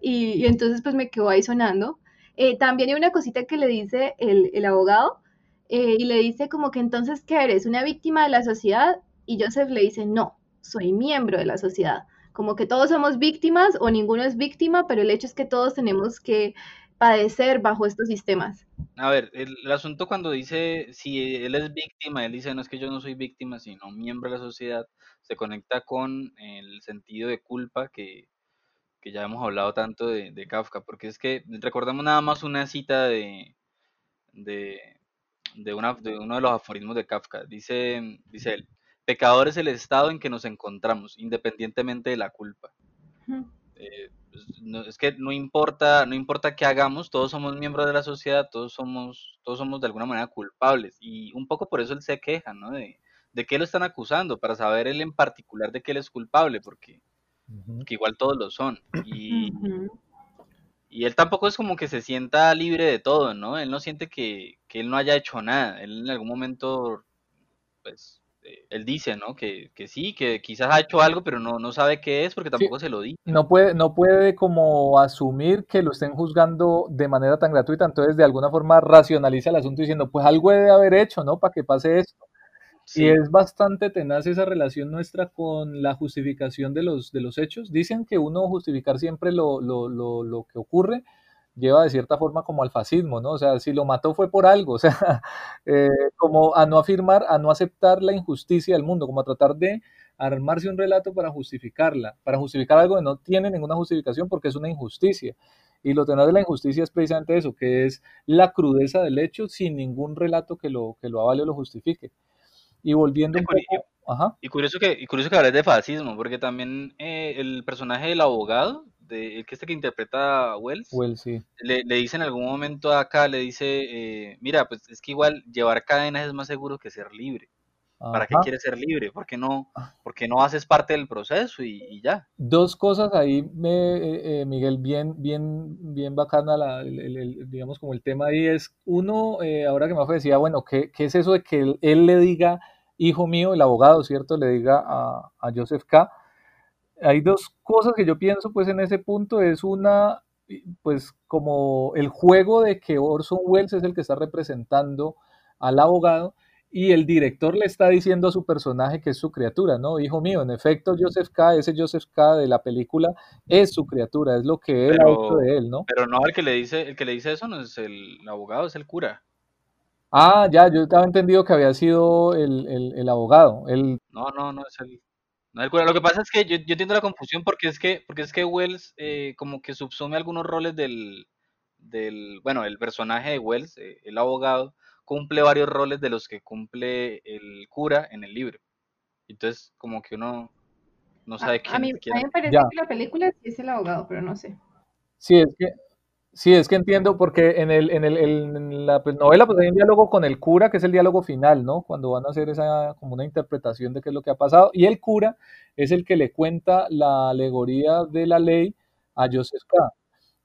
Y, entonces, pues me quedó ahí sonando. Eh, también hay una cosita que le dice el, el abogado eh, y le dice como que entonces, ¿qué eres? ¿Una víctima de la sociedad? Y Joseph le dice, no, soy miembro de la sociedad. Como que todos somos víctimas o ninguno es víctima, pero el hecho es que todos tenemos que padecer bajo estos sistemas. A ver, el, asunto cuando dice, si él es víctima, él dice, no es que yo no soy víctima, sino miembro de la sociedad, se conecta con el sentido de culpa que, ya hemos hablado tanto de, Kafka, porque es que recordamos nada más una cita de, de, una, de uno de los aforismos de Kafka. Dice, dice él, pecador es el estado en que nos encontramos, independientemente de la culpa. Pues, no, es que no importa, no importa qué hagamos, todos somos miembros de la sociedad, todos somos, todos somos de alguna manera culpables. Y un poco por eso él se queja, ¿no? De, de qué lo están acusando, para saber él en particular de qué él es culpable, porque que igual todos lo son. Y, y él tampoco es como que se sienta libre de todo, ¿no? Él no siente que, que él no haya hecho nada. Él en algún momento, pues, eh, él dice, ¿no? Que, que, sí, que quizás ha hecho algo, pero no, no sabe qué es porque tampoco se lo dice. No puede, no puede como asumir que lo estén juzgando de manera tan gratuita, entonces de alguna forma racionaliza el asunto diciendo, pues algo debe haber hecho, ¿no? Para que pase esto. Y es bastante tenaz esa relación nuestra con la justificación de los, de los hechos. Dicen que uno justificar siempre lo, lo, lo, lo que ocurre, lleva de cierta forma como al fascismo, ¿no? O sea, si lo mató fue por algo, (laughs) o sea, eh, como a no afirmar, a no aceptar la injusticia del mundo, como a tratar de armarse un relato para justificarla, para justificar algo que no tiene ninguna justificación porque es una injusticia. Y lo tenaz de la injusticia es precisamente eso, que es la crudeza del hecho sin ningún relato que lo, que lo avale o lo justifique. Y volviendo un poco... Ajá. Y curioso que, y curioso que hables de fascismo, porque también eh, el personaje del abogado que este que interpreta a Wells, le, dice en algún momento acá, le dice, eh, mira, pues es que igual llevar cadenas es más seguro que ser libre. ¿Para qué quieres ser libre? ¿Por qué no, ah. porque no haces parte del proceso y, ya? Dos cosas ahí, me, eh, eh, Miguel, bien, bien, bien bacana, la, digamos como el tema ahí es, uno, eh, ahora que me decía, bueno, ¿qué, ¿qué, es eso de que él, le diga, hijo mío, el abogado, ¿cierto? Le diga a, a Joseph K. Hay dos cosas que yo pienso pues en ese punto, es una, pues como el juego de que Orson Welles es el que está representando al abogado, y el director le está diciendo a su personaje que es su criatura, ¿no? Hijo mío, en efecto, Joseph K., ese Joseph K. de la película es su criatura, es lo que él ha hecho de él, ¿no? Pero no, el que le dice, el que le dice eso no es el, abogado, es el cura. Ah, ya, yo estaba entendido que había sido el, abogado. El... No, no, no es el, no el cura. Lo que pasa es que yo, yo entiendo la confusión porque es que, porque es que Wells eh, como que subsume algunos roles del, del, bueno, el personaje de Wells, eh, el abogado, cumple varios roles de los que cumple el cura en el libro. Entonces, como que uno no sabe quién, a mí, A mí me parece que la película sí es el abogado, pero no sé. Sí, es que, sí, es que entiendo, porque en, el, en, el, en la pues, novela pues hay un diálogo con el cura, que es el diálogo final, ¿no? Cuando van a hacer esa como una interpretación de qué es lo que ha pasado. Y el cura es el que le cuenta la alegoría de la ley a Joseph K.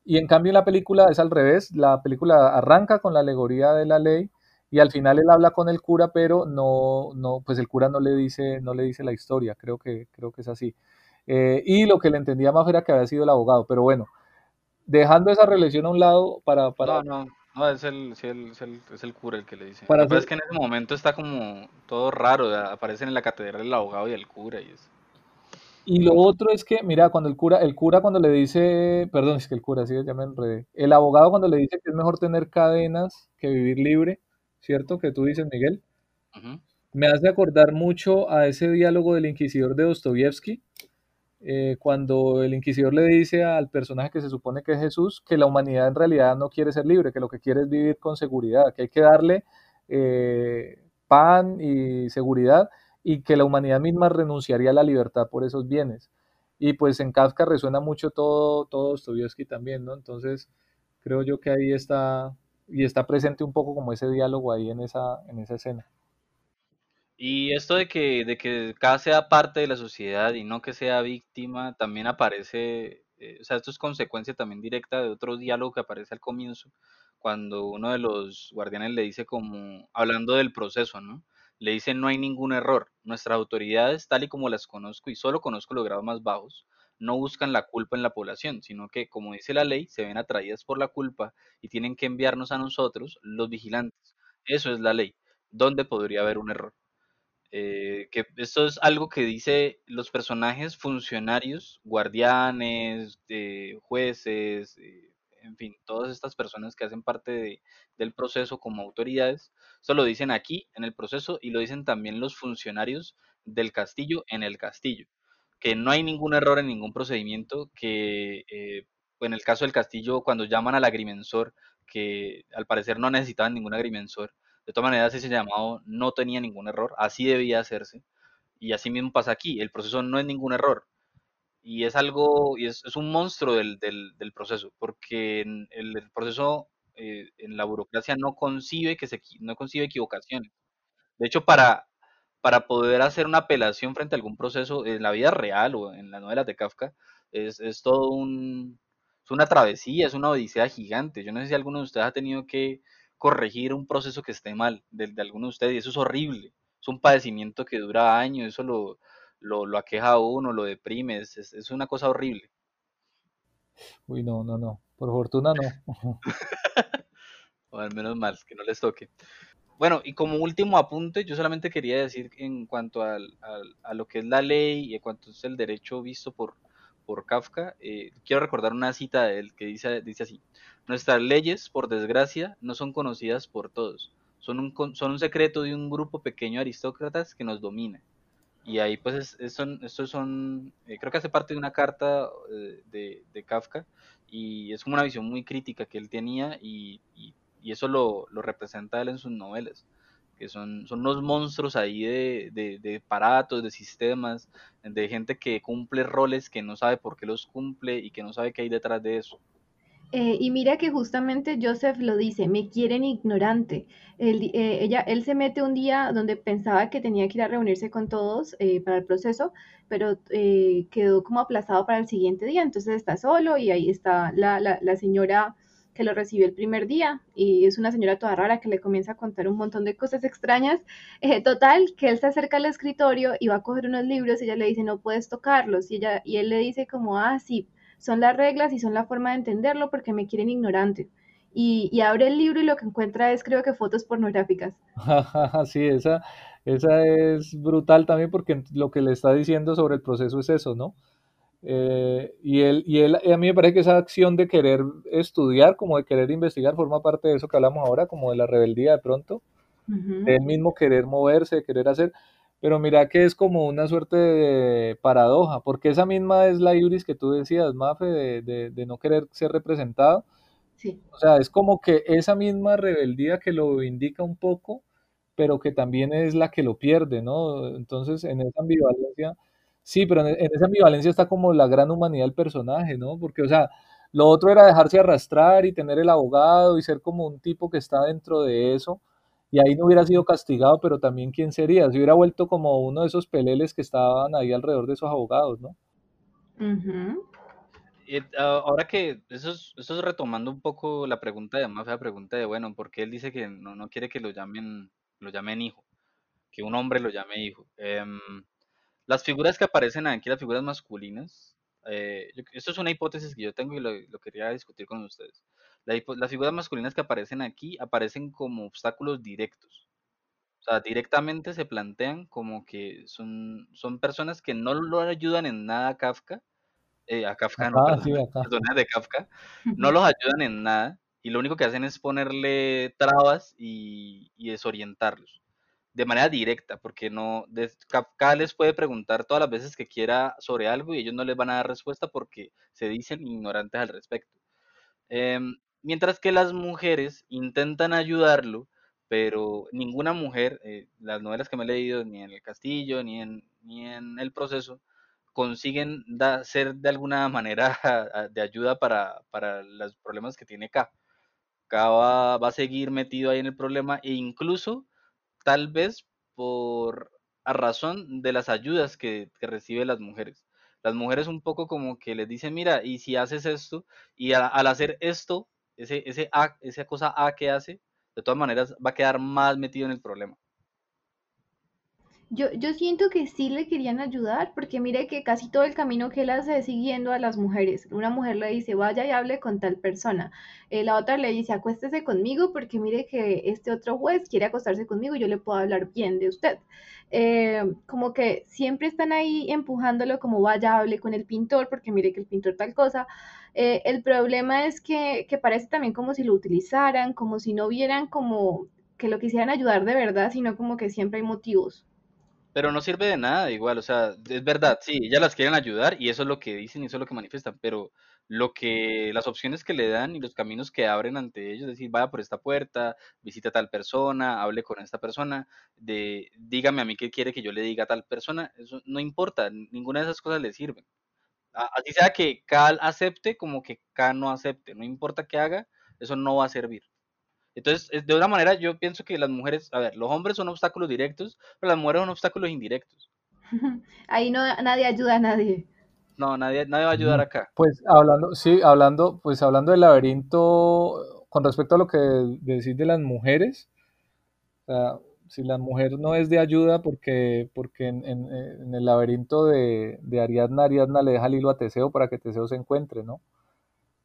Y en cambio en la película es al revés, la película arranca con la alegoría de la ley y al final él habla con el cura, pero no, no, pues el cura no le dice, no le dice la historia, creo que, creo que es así. Eh, y lo que le entendía más era que había sido el abogado, pero bueno, dejando esa relación a un lado para... para... No, no, no, es el, es el, es el, cura el que le dice. Para es que en ese momento está como todo raro, aparecen en la catedral el abogado y el cura y eso. Y lo otro es que, mira, cuando el cura, el cura cuando le dice, perdón, es que el cura, sí, ya me enredé, el abogado cuando le dice que es mejor tener cadenas que vivir libre, ¿cierto? Que tú dices, Miguel. Me hace acordar mucho a ese diálogo del inquisidor de Dostoyevsky, eh, cuando el inquisidor le dice al personaje que se supone que es Jesús que la humanidad en realidad no quiere ser libre, que lo que quiere es vivir con seguridad, que hay que darle eh, pan y seguridad y que la humanidad misma renunciaría a la libertad por esos bienes. Y pues en Kafka resuena mucho todo, todo Dostoyevsky también, ¿no? Entonces creo yo que ahí está y está presente un poco como ese diálogo ahí en esa, en esa escena. Y esto de que, de que cada sea parte de la sociedad y no que sea víctima, también aparece, eh, o sea, esto es consecuencia también directa de otro diálogo que aparece al comienzo, cuando uno de los guardianes le dice como, hablando del proceso, ¿no? Le dice, no hay ningún error, nuestras autoridades, tal y como las conozco y solo conozco los grados más bajos, no buscan la culpa en la población, sino que, como dice la ley, se ven atraídas por la culpa y tienen que enviarnos a nosotros, los vigilantes. Eso es la ley. ¿Dónde podría haber un error? Eh, que esto es algo que dice los personajes funcionarios, guardianes, eh, jueces, eh, en fin, todas estas personas que hacen parte del proceso como autoridades, eso lo dicen aquí en el proceso y lo dicen también los funcionarios del castillo en el castillo que no hay ningún error en ningún procedimiento, que eh, en el caso del castillo, cuando llaman al agrimensor, que al parecer no necesitaban ningún agrimensor, de todas maneras ese llamado no tenía ningún error, así debía hacerse, y así mismo pasa aquí, el proceso no es ningún error, y es algo, y es, un monstruo del, del, proceso, porque el, el proceso eh, en la burocracia no concibe, que se, no concibe equivocaciones. De hecho, para, para poder hacer una apelación frente a algún proceso en la vida real o en las novelas de Kafka, es, todo un, es una travesía, es una odisea gigante. Yo no sé si alguno de ustedes ha tenido que corregir un proceso que esté mal de, de alguno de ustedes y eso es horrible. Es un padecimiento que dura años, eso lo, lo, aqueja a uno, lo deprime, es, es, una cosa horrible. Uy, no, no, no. Por fortuna no. (laughs) o al menos mal, que no les toque. Bueno, y como último apunte, yo solamente quería decir en cuanto a lo que es la ley y en cuanto es el derecho visto por, por Kafka, eh, quiero recordar una cita de él que dice, dice así, nuestras leyes, por desgracia, no son conocidas por todos, son un, son un secreto de un grupo pequeño de aristócratas que nos domina. Y ahí pues son, estos son, eh, creo que hace parte de una carta eh, de, de, Kafka y es una visión muy crítica que él tenía y eso lo, representa él en sus novelas, que son, son unos monstruos ahí de, de, de aparatos, de sistemas, de gente que cumple roles que no sabe por qué los cumple y que no sabe qué hay detrás de eso. Eh, y mira que justamente Joseph lo dice, me quieren ignorante. Él, eh, ella, él se mete un día donde pensaba que tenía que ir a reunirse con todos eh, para el proceso, pero quedó como aplazado para el siguiente día, entonces está solo y ahí está la, la señora que lo recibió el primer día y es una señora toda rara que le comienza a contar un montón de cosas extrañas. total, que él se acerca al escritorio y va a coger unos libros y ella le dice, no puedes tocarlos. Y, ella, y él le dice como, ah, sí, son las reglas y son la forma de entenderlo porque me quieren ignorante. Y, abre el libro y lo que encuentra es creo que fotos pornográficas. (laughs) sí, esa, esa es brutal también porque lo que le está diciendo sobre el proceso es eso, ¿no? Eh, y él, y él, a mí me parece que esa acción de querer estudiar, como de querer investigar, forma parte de eso que hablamos ahora, como de la rebeldía de pronto, de él mismo querer moverse, de querer hacer. Pero mira que es como una suerte de paradoja, porque esa misma es la ibris que tú decías, Mafe, de, de, no querer ser representado. Sí. O sea, es como que esa misma rebeldía que lo indica un poco, pero que también es la que lo pierde, ¿no? Entonces, en esa ambivalencia, sí, pero en, esa ambivalencia está como la gran humanidad del personaje, ¿no? Porque, o sea, lo otro era dejarse arrastrar y tener el abogado y ser como un tipo que está dentro de eso y ahí no hubiera sido castigado, pero también quién sería, se hubiera vuelto como uno de esos peleles que estaban ahí alrededor de esos abogados, ¿no? y, ah, ahora que eso es, es retomando un poco la pregunta de más la pregunta de bueno, porque él dice que no, no quiere que lo llamen, lo llamen hijo, que un hombre lo llame hijo. Em, las figuras que aparecen aquí, las figuras masculinas, eh, esto es una hipótesis que yo tengo y lo, lo quería discutir con ustedes. Las figuras masculinas que aparecen aquí aparecen como obstáculos directos. O sea, directamente se plantean como que son, son personas que no lo ayudan en nada a Kafka, eh, a Kafka, no, personas de Kafka, no los ayudan en nada y lo único que hacen es ponerle trabas y, desorientarlos de manera directa, porque no, Kafka les puede preguntar todas las veces que quiera sobre algo y ellos no les van a dar respuesta porque se dicen ignorantes al respecto. Em, Mientras que las mujeres intentan ayudarlo, pero ninguna mujer, eh, las novelas que me he leído, ni en El Castillo, ni en, ni en El Proceso, consiguen ser de alguna (laughs) manera de ayuda para, los problemas que tiene K. K va, a seguir metido ahí en el problema e incluso tal vez por a razón de las ayudas que, que reciben las mujeres. Las mujeres un poco como que les dicen, mira, y si haces esto, y al hacer esto, ese, ese esa cosa A que hace, de todas maneras va a quedar más metido en el problema. Yo, yo siento que sí le querían ayudar, porque mire que casi todo el camino que él hace es siguiendo a las mujeres. Una mujer le dice, vaya y hable con tal persona. Eh, la otra le dice, acuéstese conmigo, porque mire que este otro juez quiere acostarse conmigo yo le puedo hablar bien de usted. Eh, como que siempre están ahí empujándolo como vaya, hable con el pintor, porque mire que el pintor tal cosa. Eh, el problema es que, que parece también como si lo utilizaran, como si no vieran como que lo quisieran ayudar de verdad, sino como que siempre hay motivos. Pero no sirve de nada igual, o sea, es verdad, sí, ellas las quieren ayudar y eso es lo que dicen y eso es lo que manifiestan, pero lo que, las opciones que le dan y los caminos que abren ante ellos, es decir, vaya por esta puerta, visita a tal persona, hable con esta persona, de, dígame a mí qué quiere que yo le diga a tal persona, eso no importa, ninguna de esas cosas le sirven. Así sea que K acepte como que K no acepte, no importa qué haga, eso no va a servir. Entonces, de una manera, yo pienso que las mujeres, a ver, los hombres son obstáculos directos, pero las mujeres son obstáculos indirectos. (laughs) Ahí no nadie ayuda a nadie. No, nadie, nadie va a ayudar acá. Pues hablando, sí, hablando, pues hablando del laberinto, con respecto a lo que decís de las mujeres, o sea, si la mujer no es de ayuda, porque, porque en, en, el laberinto de, de, Ariadna, Ariadna le deja el hilo a Teseo para que Teseo se encuentre, ¿no?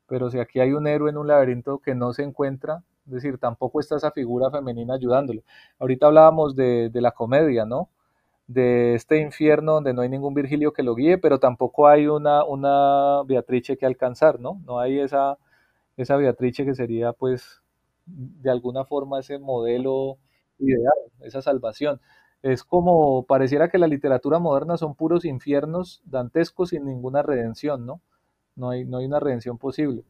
Pero si aquí hay un héroe en un laberinto que no se encuentra, es decir, tampoco está esa figura femenina ayudándole. Ahorita hablábamos de, la comedia, ¿no? De este infierno donde no hay ningún Virgilio que lo guíe, pero tampoco hay una, una Beatrice que alcanzar, ¿no? No hay esa, esa Beatrice que sería, pues, de alguna forma ese modelo ideal, esa salvación. Es como pareciera que la literatura moderna son puros infiernos dantescos sin ninguna redención, ¿no? No hay, no hay una redención posible.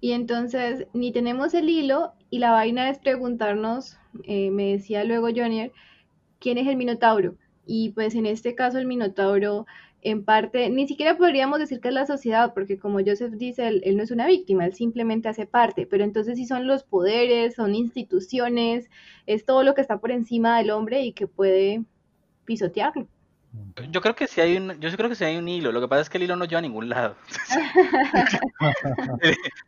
Y entonces ni tenemos el hilo y la vaina es preguntarnos, eh, me decía luego Jonier, ¿quién es el Minotauro? Y pues en este caso el Minotauro en parte, ni siquiera podríamos decir que es la sociedad, porque como Joseph dice, él, no es una víctima, él simplemente hace parte, pero entonces sí son los poderes, son instituciones, es todo lo que está por encima del hombre y que puede pisotearlo. Yo creo que sí hay un, yo creo que sí hay un hilo. Lo que pasa es que el hilo no lleva a ningún lado. (laughs) (laughs)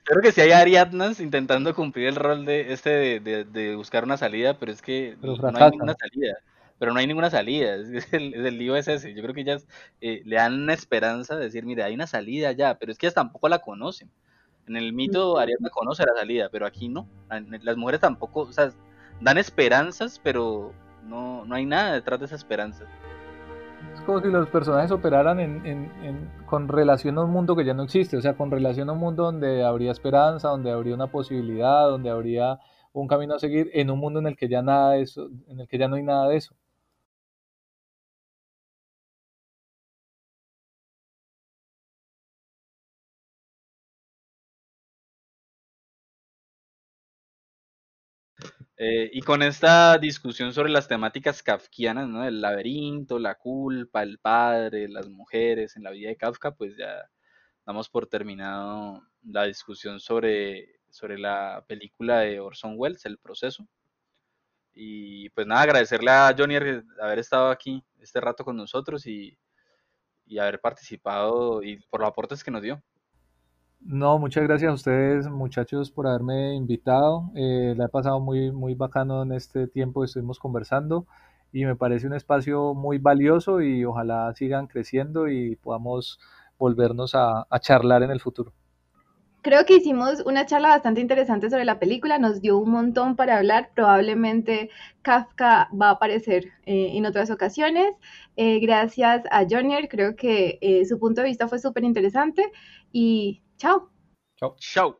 creo que sí hay Ariadnas intentando cumplir el rol de este de, buscar una salida, pero es que no hay ninguna salida pero no hay ninguna salida. (laughs) Es el, el lío es ese. Yo creo que ellas eh, le dan una esperanza de decir, mira, hay una salida ya, pero es que ellas tampoco la conocen. En el mito Ariadna conoce la salida, pero aquí no. Las mujeres tampoco, o sea, dan esperanzas, pero no, no hay nada detrás de esa esperanza. Es como si los personajes operaran en, en, con relación a un mundo que ya no existe, o sea, con relación a un mundo donde habría esperanza, donde habría una posibilidad, donde habría un camino a seguir, en un mundo en el que ya nada de eso, en el que ya no hay nada de eso. Eh, y con esta discusión sobre las temáticas kafkianas, ¿no? El laberinto, la culpa, el padre, las mujeres en la vida de Kafka, pues ya damos por terminado la discusión sobre, sobre la película de Orson Welles, El proceso. Y pues nada, agradecerle a Johnny haber estado aquí este rato con nosotros y, y haber participado y por los aportes que nos dio. No, muchas gracias a ustedes, muchachos, por haberme invitado. Eh, la he pasado muy, muy bacano en este tiempo que estuvimos conversando y me parece un espacio muy valioso y ojalá sigan creciendo y podamos volvernos a, a charlar en el futuro. Creo que hicimos una charla bastante interesante sobre la película, nos dio un montón para hablar, probablemente Kafka va a aparecer eh, en otras ocasiones. Eh, gracias a Jonier, creo que su punto de vista fue súper interesante y Chao. Chao. Chao.